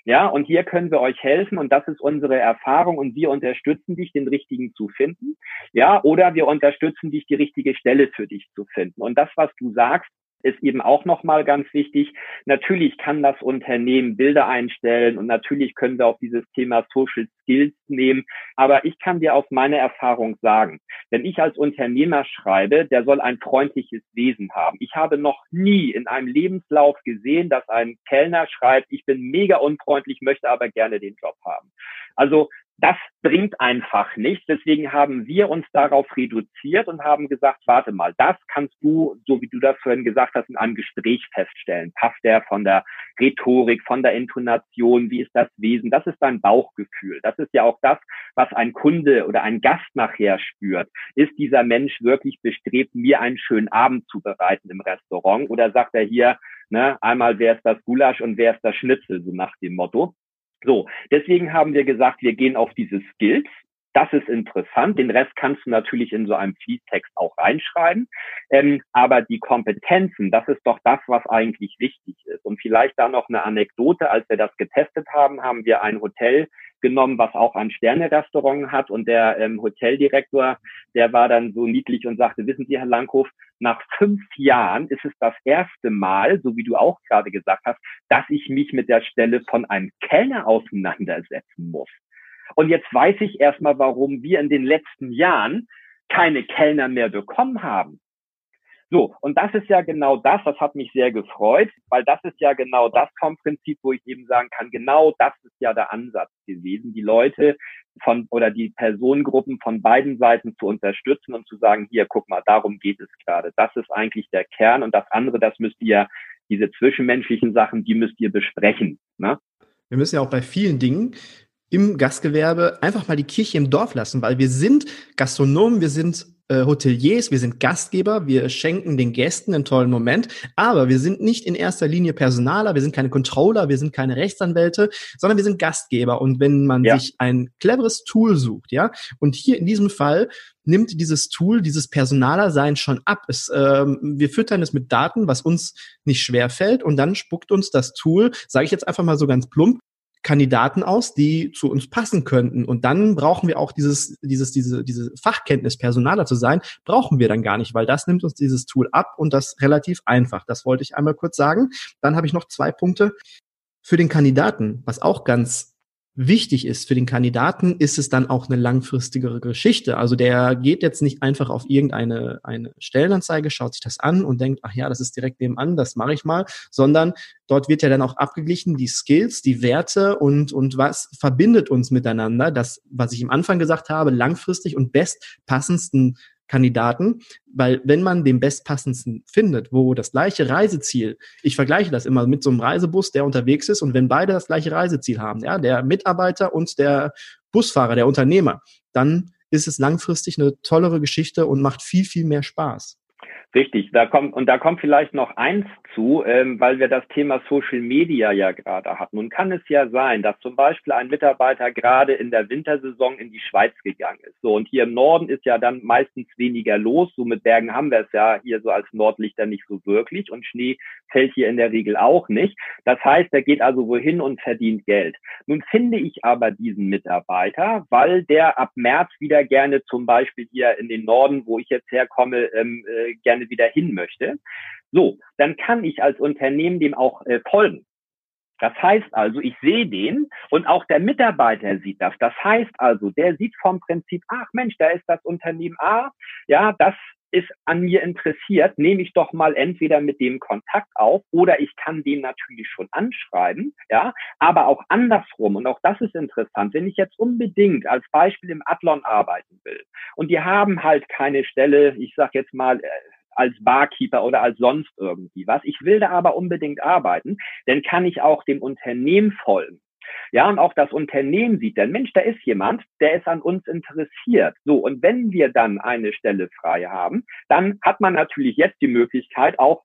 Speaker 2: Ja, und hier können wir euch helfen und das ist unsere Erfahrung und wir unterstützen dich, den richtigen zu finden. Ja, oder wir unterstützen dich, die richtige Stelle für dich zu finden. Und das, was du sagst, ist eben auch nochmal ganz wichtig. Natürlich kann das Unternehmen Bilder einstellen und natürlich können wir auch dieses Thema Social Skills nehmen. Aber ich kann dir aus meiner Erfahrung sagen, wenn ich als Unternehmer schreibe, der soll ein freundliches Wesen haben. Ich habe noch nie in einem Lebenslauf gesehen, dass ein Kellner schreibt, ich bin mega unfreundlich, möchte aber gerne den Job haben. Also das bringt einfach nichts. Deswegen haben wir uns darauf reduziert und haben gesagt, warte mal, das kannst du, so wie du das vorhin gesagt hast, in einem Gespräch feststellen. Passt der von der Rhetorik, von der Intonation, wie ist das Wesen? Das ist dein Bauchgefühl. Das ist ja auch das, was ein Kunde oder ein Gast nachher spürt. Ist dieser Mensch wirklich bestrebt, mir einen schönen Abend zu bereiten im Restaurant? Oder sagt er hier, ne, einmal wer ist das Gulasch und wer ist das Schnitzel, so nach dem Motto? So, deswegen haben wir gesagt, wir gehen auf diese Skills. Das ist interessant. Den Rest kannst du natürlich in so einem Fließtext auch reinschreiben. Ähm, aber die Kompetenzen, das ist doch das, was eigentlich wichtig ist. Und vielleicht da noch eine Anekdote. Als wir das getestet haben, haben wir ein Hotel genommen, was auch ein Sterne-Restaurant hat. Und der ähm, Hoteldirektor, der war dann so niedlich und sagte, wissen Sie, Herr Langhoff, nach fünf Jahren ist es das erste Mal, so wie du auch gerade gesagt hast, dass ich mich mit der Stelle von einem Kellner auseinandersetzen muss. Und jetzt weiß ich erstmal, warum wir in den letzten Jahren keine Kellner mehr bekommen haben. So, und das ist ja genau das, das hat mich sehr gefreut, weil das ist ja genau das vom Prinzip, wo ich eben sagen kann, genau das ist ja der Ansatz gewesen, die Leute von oder die Personengruppen von beiden Seiten zu unterstützen und zu sagen, hier, guck mal, darum geht es gerade. Das ist eigentlich der Kern und das andere, das müsst ihr, diese zwischenmenschlichen Sachen, die müsst ihr besprechen. Ne?
Speaker 1: Wir müssen ja auch bei vielen Dingen im Gastgewerbe einfach mal die Kirche im Dorf lassen, weil wir sind Gastronomen, wir sind äh, Hoteliers, wir sind Gastgeber, wir schenken den Gästen einen tollen Moment, aber wir sind nicht in erster Linie Personaler, wir sind keine Controller, wir sind keine Rechtsanwälte, sondern wir sind Gastgeber. Und wenn man ja. sich ein cleveres Tool sucht, ja, und hier in diesem Fall nimmt dieses Tool, dieses Personalersein schon ab. Es, ähm, wir füttern es mit Daten, was uns nicht schwer fällt, und dann spuckt uns das Tool, sage ich jetzt einfach mal so ganz plump, Kandidaten aus, die zu uns passen könnten. Und dann brauchen wir auch dieses, dieses, diese, diese Fachkenntnis, Personaler zu sein, brauchen wir dann gar nicht, weil das nimmt uns dieses Tool ab und das relativ einfach. Das wollte ich einmal kurz sagen. Dann habe ich noch zwei Punkte für den Kandidaten, was auch ganz wichtig ist für den Kandidaten, ist es dann auch eine langfristigere Geschichte. Also der geht jetzt nicht einfach auf irgendeine eine Stellenanzeige, schaut sich das an und denkt, ach ja, das ist direkt nebenan, das mache ich mal, sondern dort wird ja dann auch abgeglichen, die Skills, die Werte und, und was verbindet uns miteinander. Das, was ich am Anfang gesagt habe, langfristig und bestpassendsten Kandidaten, weil wenn man den bestpassendsten findet, wo das gleiche Reiseziel, ich vergleiche das immer mit so einem Reisebus, der unterwegs ist und wenn beide das gleiche Reiseziel haben, ja, der Mitarbeiter und der Busfahrer, der Unternehmer, dann ist es langfristig eine tollere Geschichte und macht viel, viel mehr Spaß.
Speaker 2: Richtig, da kommt und da kommt vielleicht noch eins zu, ähm, weil wir das Thema Social Media ja gerade hatten. Nun kann es ja sein, dass zum Beispiel ein Mitarbeiter gerade in der Wintersaison in die Schweiz gegangen ist. So und hier im Norden ist ja dann meistens weniger los. So mit Bergen haben wir es ja hier so als Nordlichter nicht so wirklich und Schnee fällt hier in der Regel auch nicht. Das heißt, er geht also wohin und verdient Geld. Nun finde ich aber diesen Mitarbeiter, weil der ab März wieder gerne zum Beispiel hier in den Norden, wo ich jetzt herkomme, ähm, äh, gerne gerne wieder hin möchte. So, dann kann ich als Unternehmen dem auch äh, folgen. Das heißt also, ich sehe den und auch der Mitarbeiter sieht das. Das heißt also, der sieht vom Prinzip, ach Mensch, da ist das Unternehmen A, ja, das ist an mir interessiert, nehme ich doch mal entweder mit dem Kontakt auf oder ich kann den natürlich schon anschreiben, ja, aber auch andersrum und auch das ist interessant, wenn ich jetzt unbedingt als Beispiel im Adlon arbeiten will und die haben halt keine Stelle, ich sag jetzt mal äh, als Barkeeper oder als sonst irgendwie was. Ich will da aber unbedingt arbeiten, dann kann ich auch dem Unternehmen folgen. Ja, und auch das Unternehmen sieht dann, Mensch, da ist jemand, der ist an uns interessiert. So, und wenn wir dann eine Stelle frei haben, dann hat man natürlich jetzt die Möglichkeit, auch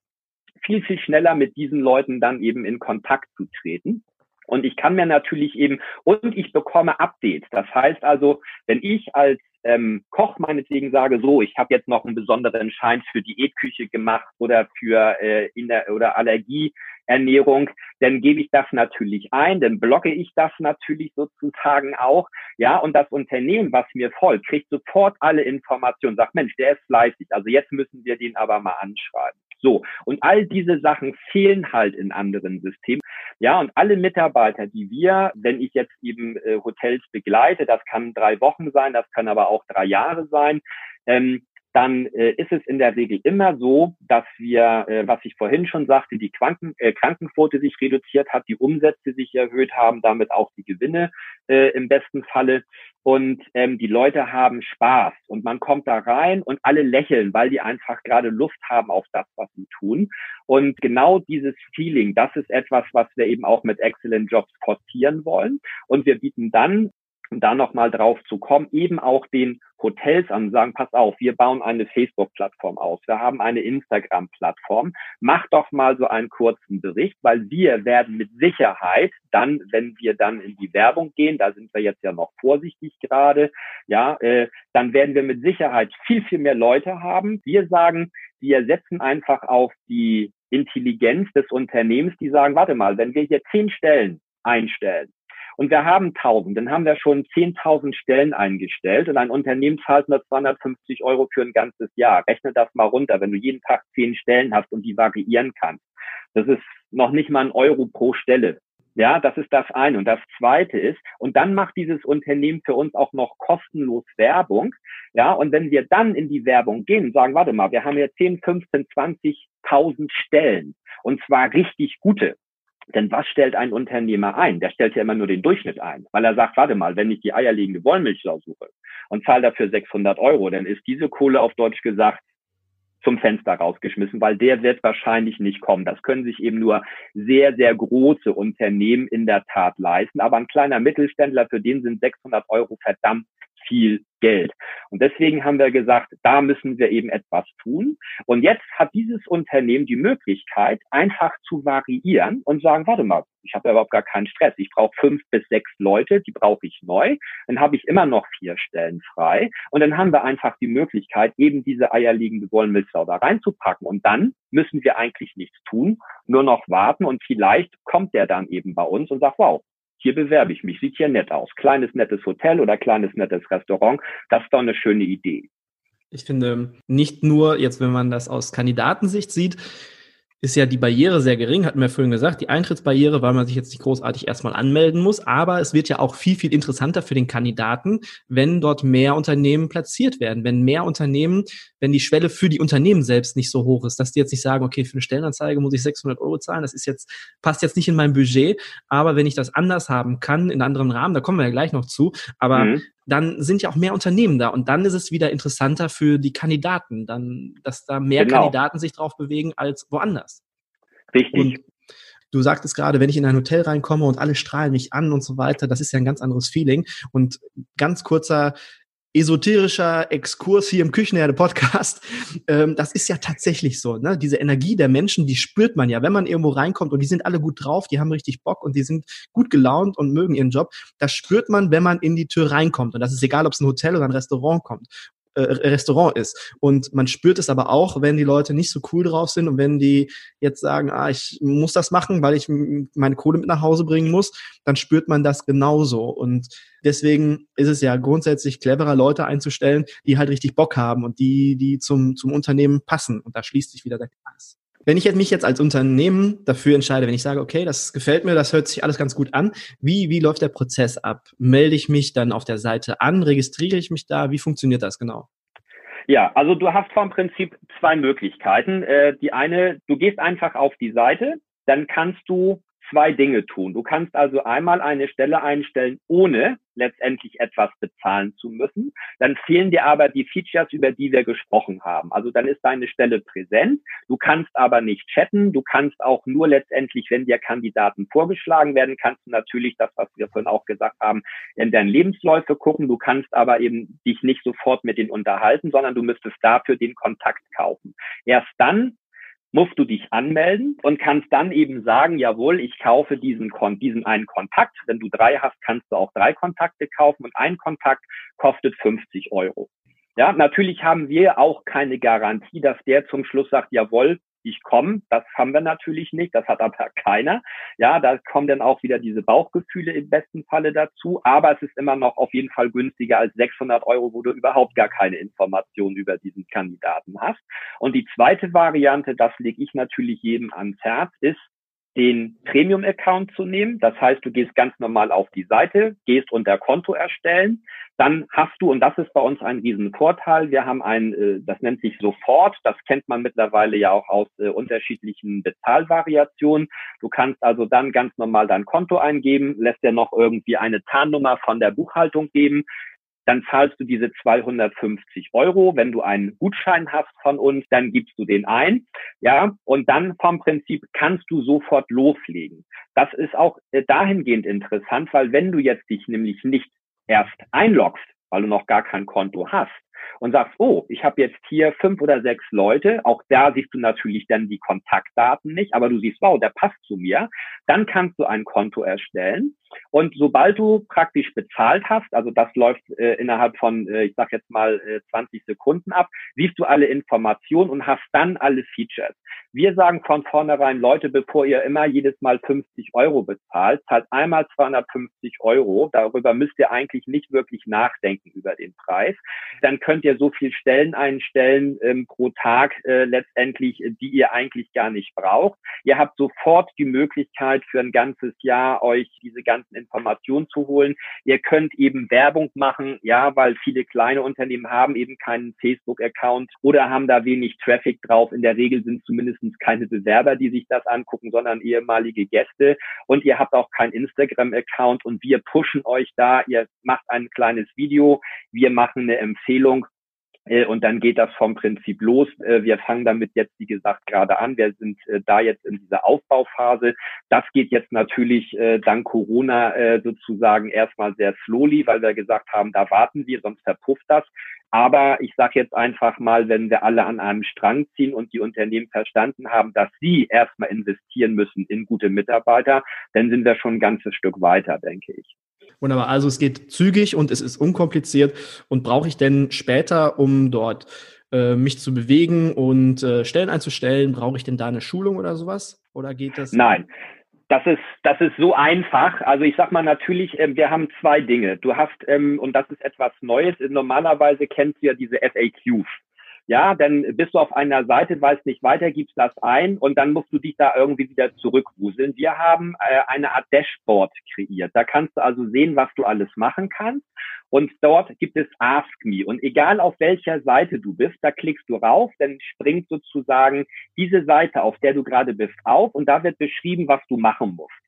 Speaker 2: viel, viel schneller mit diesen Leuten dann eben in Kontakt zu treten. Und ich kann mir natürlich eben, und ich bekomme Updates. Das heißt also, wenn ich als ähm, Koch meinetwegen sage, so, ich habe jetzt noch einen besonderen Schein für Diätküche gemacht oder für äh, in der, oder Allergieernährung, dann gebe ich das natürlich ein, dann blocke ich das natürlich sozusagen auch, ja, und das Unternehmen, was mir folgt, kriegt sofort alle Informationen, sagt, Mensch, der ist fleißig, also jetzt müssen wir den aber mal anschreiben. So, und all diese Sachen fehlen halt in anderen Systemen. Ja, und alle Mitarbeiter, die wir, wenn ich jetzt eben äh, Hotels begleite, das kann drei Wochen sein, das kann aber auch drei Jahre sein, ähm, dann äh, ist es in der Regel immer so, dass wir, äh, was ich vorhin schon sagte, die Kranken, äh, Krankenquote sich reduziert hat, die Umsätze sich erhöht haben, damit auch die Gewinne äh, im besten Falle. Und ähm, die Leute haben Spaß und man kommt da rein und alle lächeln, weil die einfach gerade Lust haben auf das, was sie tun. Und genau dieses Feeling, das ist etwas, was wir eben auch mit Excellent Jobs forcieren wollen. Und wir bieten dann da nochmal drauf zu kommen, eben auch den Hotels an, sagen, pass auf, wir bauen eine Facebook-Plattform aus, wir haben eine Instagram-Plattform, mach doch mal so einen kurzen Bericht, weil wir werden mit Sicherheit dann, wenn wir dann in die Werbung gehen, da sind wir jetzt ja noch vorsichtig gerade, ja, äh, dann werden wir mit Sicherheit viel, viel mehr Leute haben. Wir sagen, wir setzen einfach auf die Intelligenz des Unternehmens, die sagen, warte mal, wenn wir hier zehn Stellen einstellen, und wir haben 1000, dann haben wir schon 10.000 Stellen eingestellt und ein Unternehmen zahlt nur 250 Euro für ein ganzes Jahr. Rechne das mal runter, wenn du jeden Tag zehn Stellen hast und die variieren kannst. Das ist noch nicht mal ein Euro pro Stelle. Ja, das ist das eine. Und das zweite ist, und dann macht dieses Unternehmen für uns auch noch kostenlos Werbung. Ja, und wenn wir dann in die Werbung gehen und sagen, warte mal, wir haben hier 10, 15, 20.000 Stellen und zwar richtig gute. Denn was stellt ein Unternehmer ein? Der stellt ja immer nur den Durchschnitt ein, weil er sagt, warte mal, wenn ich die eierlegende Wollmilchsau suche und zahle dafür 600 Euro, dann ist diese Kohle auf Deutsch gesagt zum Fenster rausgeschmissen, weil der wird wahrscheinlich nicht kommen. Das können sich eben nur sehr, sehr große Unternehmen in der Tat leisten. Aber ein kleiner Mittelständler, für den sind 600 Euro verdammt viel Geld. Und deswegen haben wir gesagt, da müssen wir eben etwas tun. Und jetzt hat dieses Unternehmen die Möglichkeit, einfach zu variieren und sagen, warte mal, ich habe ja überhaupt gar keinen Stress. Ich brauche fünf bis sechs Leute, die brauche ich neu. Dann habe ich immer noch vier Stellen frei. Und dann haben wir einfach die Möglichkeit, eben diese eierlegende Wollmilchsau da reinzupacken. Und dann müssen wir eigentlich nichts tun, nur noch warten. Und vielleicht kommt der dann eben bei uns und sagt, wow, hier bewerbe ich mich, sieht hier nett aus. Kleines nettes Hotel oder kleines nettes Restaurant, das ist doch eine schöne Idee.
Speaker 1: Ich finde, nicht nur jetzt, wenn man das aus Kandidatensicht sieht, ist ja die Barriere sehr gering, hatten wir vorhin gesagt, die Eintrittsbarriere, weil man sich jetzt nicht großartig erstmal anmelden muss, aber es wird ja auch viel, viel interessanter für den Kandidaten, wenn dort mehr Unternehmen platziert werden, wenn mehr Unternehmen, wenn die Schwelle für die Unternehmen selbst nicht so hoch ist, dass die jetzt nicht sagen, okay, für eine Stellenanzeige muss ich 600 Euro zahlen, das ist jetzt, passt jetzt nicht in mein Budget, aber wenn ich das anders haben kann, in einem anderen Rahmen, da kommen wir ja gleich noch zu, aber mhm dann sind ja auch mehr Unternehmen da und dann ist es wieder interessanter für die Kandidaten, dann, dass da mehr genau. Kandidaten sich drauf bewegen als woanders.
Speaker 2: Richtig. Und
Speaker 1: du sagtest gerade, wenn ich in ein Hotel reinkomme und alle strahlen mich an und so weiter, das ist ja ein ganz anderes Feeling. Und ganz kurzer esoterischer Exkurs hier im Küchenherde-Podcast. Ähm, das ist ja tatsächlich so. Ne? Diese Energie der Menschen, die spürt man ja, wenn man irgendwo reinkommt und die sind alle gut drauf, die haben richtig Bock und die sind gut gelaunt und mögen ihren Job. Das spürt man, wenn man in die Tür reinkommt. Und das ist egal, ob es ein Hotel oder ein Restaurant kommt äh, Restaurant ist. Und man spürt es aber auch, wenn die Leute nicht so cool drauf sind und wenn die jetzt sagen, ah, ich muss das machen, weil ich meine Kohle mit nach Hause bringen muss, dann spürt man das genauso. Und deswegen ist es ja grundsätzlich cleverer, Leute einzustellen, die halt richtig Bock haben und die, die zum, zum Unternehmen passen. Und da schließt sich wieder der Kreis. Wenn ich mich jetzt als Unternehmen dafür entscheide, wenn ich sage, okay, das gefällt mir, das hört sich alles ganz gut an, wie, wie läuft der Prozess ab? Melde ich mich dann auf der Seite an? Registriere ich mich da? Wie funktioniert das genau?
Speaker 2: Ja, also du hast vom Prinzip zwei Möglichkeiten. Äh, die eine, du gehst einfach auf die Seite, dann kannst du zwei Dinge tun. Du kannst also einmal eine Stelle einstellen, ohne letztendlich etwas bezahlen zu müssen. Dann fehlen dir aber die Features, über die wir gesprochen haben. Also dann ist deine Stelle präsent. Du kannst aber nicht chatten. Du kannst auch nur letztendlich, wenn dir Kandidaten vorgeschlagen werden, kannst du natürlich das, was wir vorhin auch gesagt haben, in deinen Lebensläufe gucken. Du kannst aber eben dich nicht sofort mit denen unterhalten, sondern du müsstest dafür den Kontakt kaufen. Erst dann musst du dich anmelden und kannst dann eben sagen, jawohl, ich kaufe diesen, diesen einen Kontakt. Wenn du drei hast, kannst du auch drei Kontakte kaufen und ein Kontakt kostet 50 Euro. Ja, natürlich haben wir auch keine Garantie, dass der zum Schluss sagt, jawohl, ich komme. Das haben wir natürlich nicht, das hat aber keiner. Ja, da kommen dann auch wieder diese Bauchgefühle im besten Falle dazu. Aber es ist immer noch auf jeden Fall günstiger als 600 Euro, wo du überhaupt gar keine Informationen über diesen Kandidaten hast. Und die zweite Variante, das lege ich natürlich jedem ans Herz, ist, den Premium-Account zu nehmen. Das heißt, du gehst ganz normal auf die Seite, gehst unter Konto erstellen, dann hast du, und das ist bei uns ein Riesenvorteil, wir haben ein, äh, das nennt sich sofort, das kennt man mittlerweile ja auch aus äh, unterschiedlichen Bezahlvariationen. Du kannst also dann ganz normal dein Konto eingeben, lässt dir noch irgendwie eine Tarnnummer von der Buchhaltung geben, dann zahlst du diese 250 Euro. Wenn du einen Gutschein hast von uns, dann gibst du den ein. Ja, und dann vom Prinzip kannst du sofort loslegen. Das ist auch äh, dahingehend interessant, weil wenn du jetzt dich nämlich nicht erst einloggst, weil du noch gar kein Konto hast, und sagst, oh, ich habe jetzt hier fünf oder sechs Leute, auch da siehst du natürlich dann die Kontaktdaten nicht, aber du siehst, wow, der passt zu mir, dann kannst du ein Konto erstellen und sobald du praktisch bezahlt hast, also das läuft äh, innerhalb von, äh, ich sag jetzt mal, äh, 20 Sekunden ab, siehst du alle Informationen und hast dann alle Features. Wir sagen von vornherein, Leute, bevor ihr immer jedes Mal 50 Euro bezahlt, zahlt einmal 250 Euro. Darüber müsst ihr eigentlich nicht wirklich nachdenken über den Preis. Dann könnt ihr so viel Stellen einstellen ähm, pro Tag äh, letztendlich, die ihr eigentlich gar nicht braucht. Ihr habt sofort die Möglichkeit für ein ganzes Jahr euch diese ganzen Informationen zu holen. Ihr könnt eben Werbung machen, ja, weil viele kleine Unternehmen haben eben keinen Facebook-Account oder haben da wenig Traffic drauf. In der Regel sind zumindest keine Bewerber, die sich das angucken, sondern ehemalige Gäste. Und ihr habt auch keinen Instagram-Account und wir pushen euch da. Ihr macht ein kleines Video, wir machen eine Empfehlung äh, und dann geht das vom Prinzip los. Äh, wir fangen damit jetzt, wie gesagt, gerade an. Wir sind äh, da jetzt in dieser Aufbauphase. Das geht jetzt natürlich dank Corona sozusagen erstmal sehr slowly, weil wir gesagt haben, da warten wir, sonst verpufft das. Aber ich sage jetzt einfach mal, wenn wir alle an einem Strang ziehen und die Unternehmen verstanden haben, dass sie erstmal investieren müssen in gute Mitarbeiter, dann sind wir schon ein ganzes Stück weiter, denke ich.
Speaker 1: Wunderbar. Also es geht zügig und es ist unkompliziert. Und brauche ich denn später, um dort äh, mich zu bewegen und äh, Stellen einzustellen, brauche ich denn da eine Schulung oder sowas? Oder geht das?
Speaker 2: Nein. Das ist, das ist so einfach. Also ich sag mal natürlich, äh, wir haben zwei Dinge. Du hast, ähm, und das ist etwas Neues, normalerweise kennst du ja diese FAQs. Ja, dann bist du auf einer Seite, weißt nicht weiter, gibst das ein und dann musst du dich da irgendwie wieder zurückwuseln. Wir haben äh, eine Art Dashboard kreiert. Da kannst du also sehen, was du alles machen kannst. Und dort gibt es Ask Me. Und egal auf welcher Seite du bist, da klickst du rauf, dann springt sozusagen diese Seite, auf der du gerade bist, auf und da wird beschrieben, was du machen musst.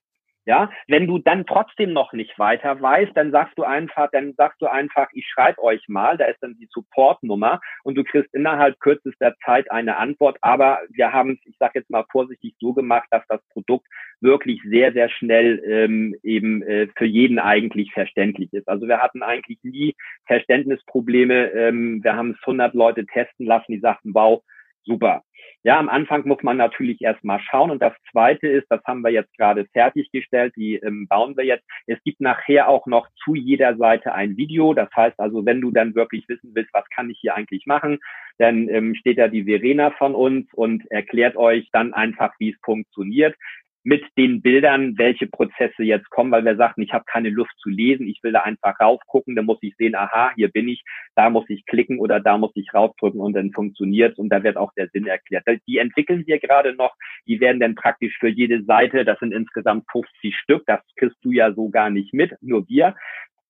Speaker 2: Ja, wenn du dann trotzdem noch nicht weiter weißt, dann sagst du einfach, dann sagst du einfach, ich schreibe euch mal, da ist dann die Supportnummer und du kriegst innerhalb kürzester Zeit eine Antwort. Aber wir haben es, ich sage jetzt mal vorsichtig so gemacht, dass das Produkt wirklich sehr, sehr schnell ähm, eben äh, für jeden eigentlich verständlich ist. Also wir hatten eigentlich nie Verständnisprobleme. Ähm, wir haben es 100 Leute testen lassen, die sagten, wow, super. Ja, am Anfang muss man natürlich erstmal schauen. Und das Zweite ist, das haben wir jetzt gerade fertiggestellt, die ähm, bauen wir jetzt. Es gibt nachher auch noch zu jeder Seite ein Video. Das heißt also, wenn du dann wirklich wissen willst, was kann ich hier eigentlich machen, dann ähm, steht da die Verena von uns und erklärt euch dann einfach, wie es funktioniert mit den Bildern, welche Prozesse jetzt kommen, weil wir sagten, ich habe keine Lust zu lesen, ich will da einfach raufgucken, dann muss ich sehen, aha, hier bin ich, da muss ich klicken oder da muss ich raufdrücken und dann funktioniert und da wird auch der Sinn erklärt. Die entwickeln wir gerade noch, die werden dann praktisch für jede Seite, das sind insgesamt 50 Stück, das kriegst du ja so gar nicht mit, nur wir.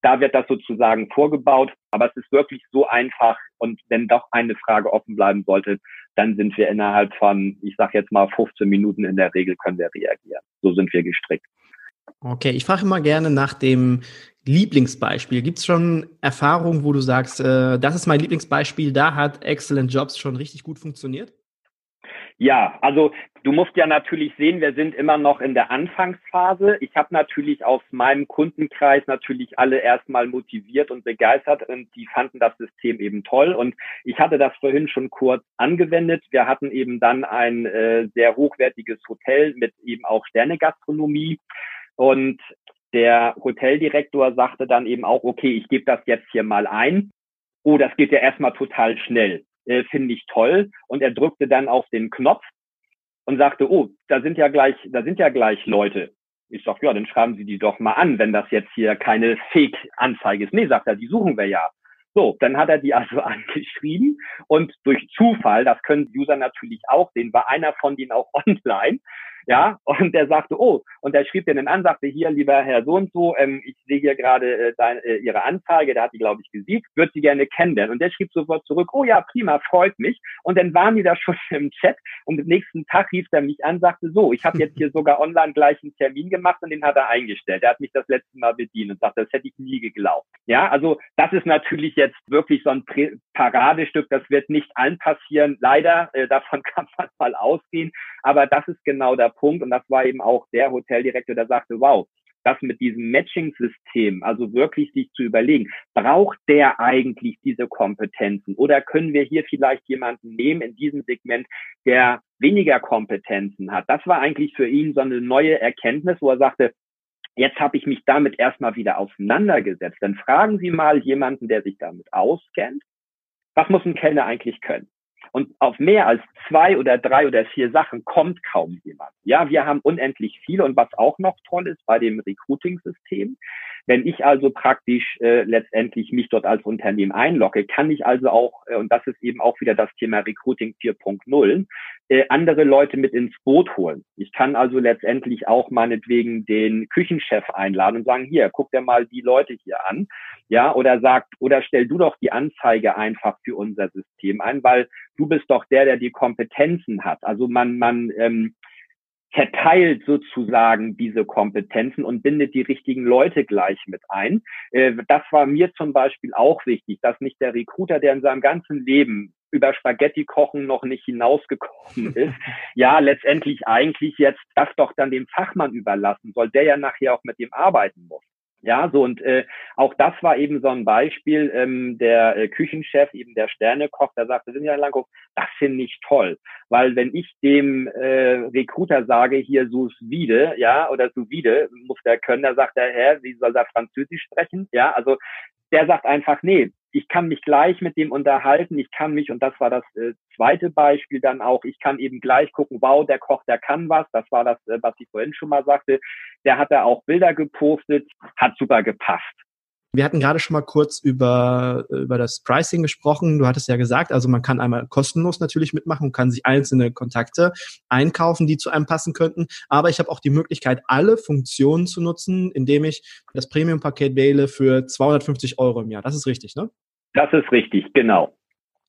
Speaker 2: Da wird das sozusagen vorgebaut, aber es ist wirklich so einfach und wenn doch eine Frage offen bleiben sollte, dann sind wir innerhalb von, ich sage jetzt mal 15 Minuten in der Regel können wir reagieren. So sind wir gestrickt.
Speaker 1: Okay, ich frage immer gerne nach dem Lieblingsbeispiel. Gibt es schon Erfahrungen, wo du sagst, äh, das ist mein Lieblingsbeispiel, da hat Excellent Jobs schon richtig gut funktioniert?
Speaker 2: Ja, also du musst ja natürlich sehen, wir sind immer noch in der Anfangsphase. Ich habe natürlich aus meinem Kundenkreis natürlich alle erstmal motiviert und begeistert und die fanden das System eben toll. Und ich hatte das vorhin schon kurz angewendet. Wir hatten eben dann ein äh, sehr hochwertiges Hotel mit eben auch Sternegastronomie. Und der Hoteldirektor sagte dann eben auch, okay, ich gebe das jetzt hier mal ein. Oh, das geht ja erstmal total schnell äh, finde ich toll. Und er drückte dann auf den Knopf und sagte, oh, da sind ja gleich, da sind ja gleich Leute. Ich sag, ja, dann schreiben Sie die doch mal an, wenn das jetzt hier keine Fake-Anzeige ist. Nee, sagt er, die suchen wir ja. So, dann hat er die also <laughs> angeschrieben und durch Zufall, das können User natürlich auch sehen, war einer von denen auch <laughs> online ja, und der sagte, oh, und er schrieb den an, sagte, hier, lieber Herr so und so, ähm, ich sehe hier gerade äh, deine, äh, Ihre Anzeige, der hat die, glaube ich, gesiebt, würde Sie gerne kennenlernen. Und der schrieb sofort zurück, oh ja, prima, freut mich. Und dann waren die da <laughs> schon im Chat und am nächsten Tag rief er mich an, sagte, so, ich habe jetzt hier sogar online gleich einen Termin gemacht und den hat er eingestellt. Er hat mich das letzte Mal bedient und sagte, das hätte ich nie geglaubt. Ja, also das ist natürlich jetzt wirklich so ein Paradestück, das wird nicht allen passieren, leider, äh, <laughs> davon kann man mal ausgehen, aber das ist genau der Punkt. Und das war eben auch der Hoteldirektor, der sagte, wow, das mit diesem Matching-System, also wirklich sich zu überlegen, braucht der eigentlich diese Kompetenzen oder können wir hier vielleicht jemanden nehmen in diesem Segment, der weniger Kompetenzen hat? Das war eigentlich für ihn so eine neue Erkenntnis, wo er sagte, jetzt habe ich mich damit erstmal wieder auseinandergesetzt. Dann fragen Sie mal jemanden, der sich damit auskennt, was muss ein Kellner eigentlich können? Und auf mehr als zwei oder drei oder vier Sachen kommt kaum jemand. Ja, wir haben unendlich viele. Und was auch noch toll ist bei dem Recruiting-System, wenn ich also praktisch äh, letztendlich mich dort als Unternehmen einlogge, kann ich also auch, äh, und das ist eben auch wieder das Thema Recruiting 4.0, äh, andere Leute mit ins Boot holen. Ich kann also letztendlich auch meinetwegen den Küchenchef einladen und sagen, hier, guck dir mal die Leute hier an. Ja, oder sagt, oder stell du doch die Anzeige einfach für unser System ein, weil du bist doch der, der die Kompetenzen hat. Also man, man, ähm, verteilt sozusagen diese Kompetenzen und bindet die richtigen Leute gleich mit ein. Äh, das war mir zum Beispiel auch wichtig, dass nicht der Recruiter, der in seinem ganzen Leben über Spaghetti kochen noch nicht hinausgekommen <laughs> ist, ja, letztendlich eigentlich jetzt das doch dann dem Fachmann überlassen soll, der ja nachher auch mit dem arbeiten muss. Ja, so und äh, auch das war eben so ein Beispiel. Ähm, der äh, Küchenchef, eben der Sternekoch, der sagte, Sinja Langhoff, das finde ich toll, weil wenn ich dem äh, Recruiter sage, hier sous vide, ja, oder sous vide, muss der können, da sagt er, hä, wie soll der Französisch sprechen? Ja, also der sagt einfach, nee, ich kann mich gleich mit dem unterhalten, ich kann mich, und das war das äh, zweite Beispiel dann auch, ich kann eben gleich gucken, wow, der Koch, der kann was, das war das, äh, was ich vorhin schon mal sagte, der hat da auch Bilder gepostet, hat super gepasst.
Speaker 1: Wir hatten gerade schon mal kurz über, über das Pricing gesprochen. Du hattest ja gesagt, also man kann einmal kostenlos natürlich mitmachen und kann sich einzelne Kontakte einkaufen, die zu einem passen könnten. Aber ich habe auch die Möglichkeit, alle Funktionen zu nutzen, indem ich das Premium-Paket wähle für 250 Euro im Jahr. Das ist richtig, ne?
Speaker 2: Das ist richtig, genau.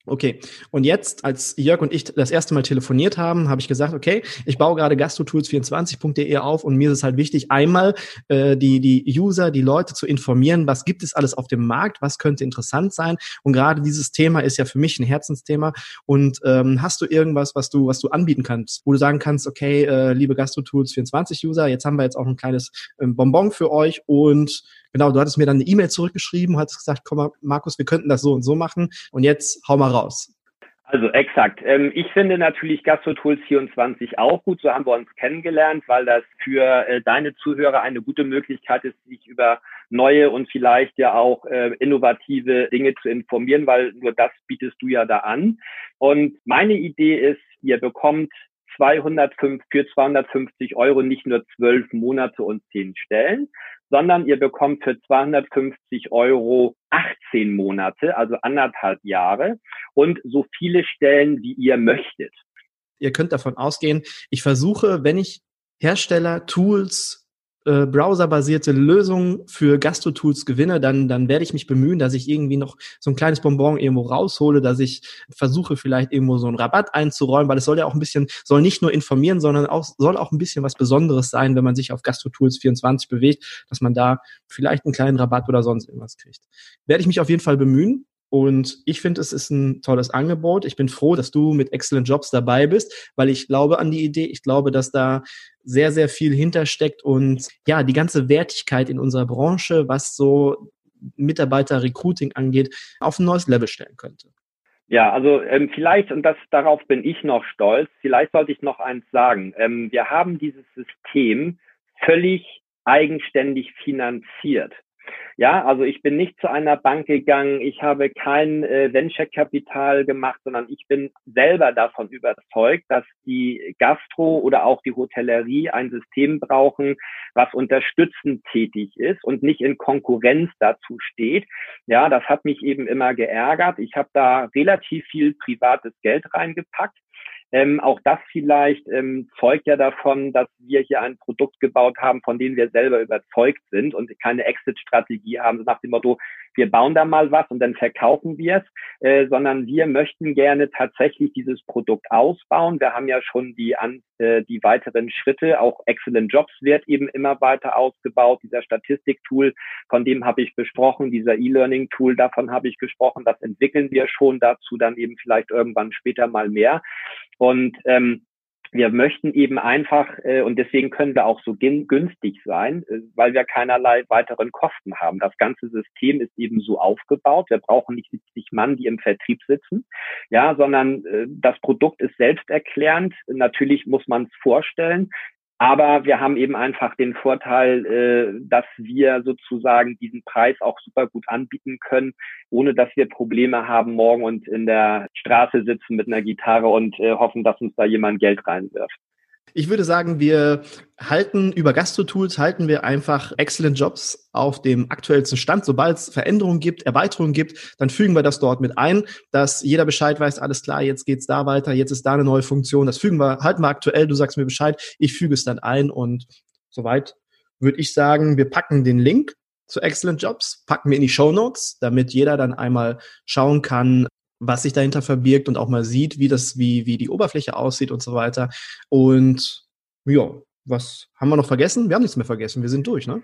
Speaker 1: Okay, und jetzt, als Jörg und ich das erste Mal telefoniert haben, habe ich gesagt, okay, ich baue gerade gastrotools24.de auf und mir ist es halt wichtig, einmal äh, die, die User, die Leute zu informieren, was gibt es alles auf dem Markt, was könnte interessant sein. Und gerade dieses Thema ist ja für mich ein Herzensthema. Und ähm, hast du irgendwas, was du, was du anbieten kannst, wo du sagen kannst, okay, äh, liebe Gastrotools24-User, jetzt haben wir jetzt auch ein kleines ähm, Bonbon für euch und Genau, du hattest mir dann eine E-Mail zurückgeschrieben, hattest gesagt, komm mal, Markus, wir könnten das so und so machen und jetzt hau mal raus.
Speaker 2: Also exakt. Ähm, ich finde natürlich GastroTools 24 auch gut. So haben wir uns kennengelernt, weil das für äh, deine Zuhörer eine gute Möglichkeit ist, sich über neue und vielleicht ja auch äh, innovative Dinge zu informieren, weil nur das bietest du ja da an. Und meine Idee ist, ihr bekommt 205, für 250 Euro nicht nur zwölf Monate und zehn Stellen, sondern ihr bekommt für 250 Euro 18 Monate, also anderthalb Jahre und so viele Stellen, wie ihr möchtet.
Speaker 1: Ihr könnt davon ausgehen, ich versuche, wenn ich Hersteller, Tools, äh, browserbasierte Lösung für Gastro-Tools gewinne, dann, dann werde ich mich bemühen, dass ich irgendwie noch so ein kleines Bonbon irgendwo raushole, dass ich versuche, vielleicht irgendwo so einen Rabatt einzuräumen, weil es soll ja auch ein bisschen, soll nicht nur informieren, sondern auch, soll auch ein bisschen was Besonderes sein, wenn man sich auf Gastro-Tools 24 bewegt, dass man da vielleicht einen kleinen Rabatt oder sonst irgendwas kriegt. Werde ich mich auf jeden Fall bemühen. Und ich finde, es ist ein tolles Angebot. Ich bin froh, dass du mit Excellent Jobs dabei bist, weil ich glaube an die Idee. Ich glaube, dass da sehr, sehr viel hintersteckt und ja, die ganze Wertigkeit in unserer Branche, was so Mitarbeiter-Recruiting angeht, auf ein neues Level stellen könnte.
Speaker 2: Ja, also ähm, vielleicht, und das darauf bin ich noch stolz, vielleicht sollte ich noch eins sagen. Ähm, wir haben dieses System völlig eigenständig finanziert. Ja, also ich bin nicht zu einer Bank gegangen, ich habe kein äh, Venture-Kapital gemacht, sondern ich bin selber davon überzeugt, dass die Gastro oder auch die Hotellerie ein System brauchen, was unterstützend tätig ist und nicht in Konkurrenz dazu steht. Ja, das hat mich eben immer geärgert. Ich habe da relativ viel privates Geld reingepackt ähm, auch das vielleicht ähm, zeugt ja davon, dass wir hier ein Produkt gebaut haben, von dem wir selber überzeugt sind und keine Exit-Strategie haben, nach dem Motto, wir bauen da mal was und dann verkaufen wir es, äh, sondern wir möchten gerne tatsächlich dieses Produkt ausbauen. Wir haben ja schon die, an, äh, die weiteren Schritte, auch Excellent Jobs wird eben immer weiter ausgebaut. Dieser Statistiktool, von dem habe ich besprochen, dieser E-Learning-Tool, davon habe ich gesprochen, das entwickeln wir schon dazu dann eben vielleicht irgendwann später mal mehr. Und ähm, wir möchten eben einfach, äh, und deswegen können wir auch so günstig sein, äh, weil wir keinerlei weiteren Kosten haben. Das ganze System ist eben so aufgebaut. Wir brauchen nicht 70 Mann, die im Vertrieb sitzen, ja, sondern äh, das Produkt ist selbsterklärend. Natürlich muss man es vorstellen. Aber wir haben eben einfach den Vorteil, äh, dass wir sozusagen diesen Preis auch super gut anbieten können, ohne dass wir Probleme haben morgen und in der Straße sitzen mit einer Gitarre und äh, hoffen, dass uns da jemand Geld reinwirft.
Speaker 1: Ich würde sagen, wir halten über Gastro-Tools, halten wir einfach Excellent Jobs auf dem aktuellsten Stand. Sobald es Veränderungen gibt, Erweiterungen gibt, dann fügen wir das dort mit ein, dass jeder Bescheid weiß, alles klar, jetzt geht's da weiter, jetzt ist da eine neue Funktion. Das fügen wir, halten wir aktuell, du sagst mir Bescheid, ich füge es dann ein und soweit würde ich sagen, wir packen den Link zu Excellent Jobs, packen wir in die Show Notes, damit jeder dann einmal schauen kann, was sich dahinter verbirgt und auch mal sieht, wie das, wie, wie die Oberfläche aussieht und so weiter. Und ja, was haben wir noch vergessen? Wir haben nichts mehr vergessen. Wir sind durch, ne?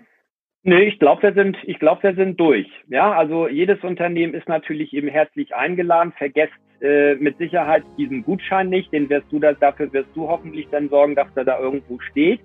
Speaker 2: Nee, ich glaube, wir sind, ich glaube, wir sind durch. Ja, also jedes Unternehmen ist natürlich eben herzlich eingeladen. Vergesst äh, mit Sicherheit diesen Gutschein nicht. Den wirst du da, dafür wirst du hoffentlich dann sorgen, dass er da irgendwo steht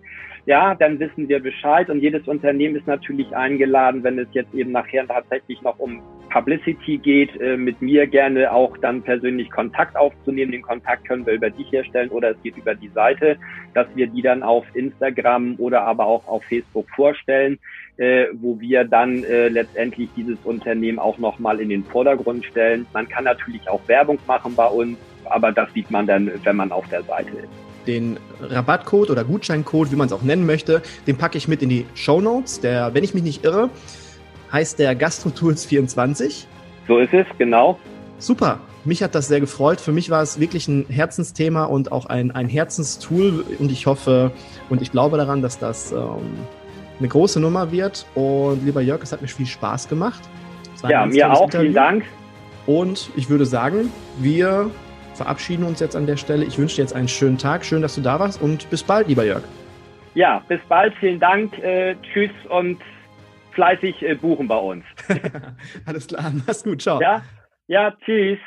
Speaker 2: ja, dann wissen wir Bescheid und jedes Unternehmen ist natürlich eingeladen, wenn es jetzt eben nachher tatsächlich noch um Publicity geht, äh, mit mir gerne auch dann persönlich Kontakt aufzunehmen. Den Kontakt können wir über dich herstellen oder es geht über die Seite, dass wir die dann auf Instagram oder aber auch auf Facebook vorstellen, äh, wo wir dann äh, letztendlich dieses Unternehmen auch nochmal in den Vordergrund stellen. Man kann natürlich auch Werbung machen bei uns, aber das sieht man dann, wenn man auf der Seite ist.
Speaker 1: Den Rabattcode oder Gutscheincode, wie man es auch nennen möchte, den packe ich mit in die Show Notes. Der, wenn ich mich nicht irre, heißt der GastroTools 24.
Speaker 2: So ist es, genau.
Speaker 1: Super. Mich hat das sehr gefreut. Für mich war es wirklich ein Herzensthema und auch ein, ein Herzenstool. Und ich hoffe und ich glaube daran, dass das ähm, eine große Nummer wird. Und lieber Jörg, es hat mir viel Spaß gemacht.
Speaker 2: Ja, mir auch. Interview. Vielen Dank.
Speaker 1: Und ich würde sagen, wir verabschieden uns jetzt an der Stelle. Ich wünsche dir jetzt einen schönen Tag. Schön, dass du da warst und bis bald, lieber Jörg.
Speaker 2: Ja, bis bald. Vielen Dank. Äh, tschüss und fleißig äh, buchen bei uns. <laughs>
Speaker 1: Alles klar. Mach's gut. Ciao.
Speaker 2: Ja, ja tschüss.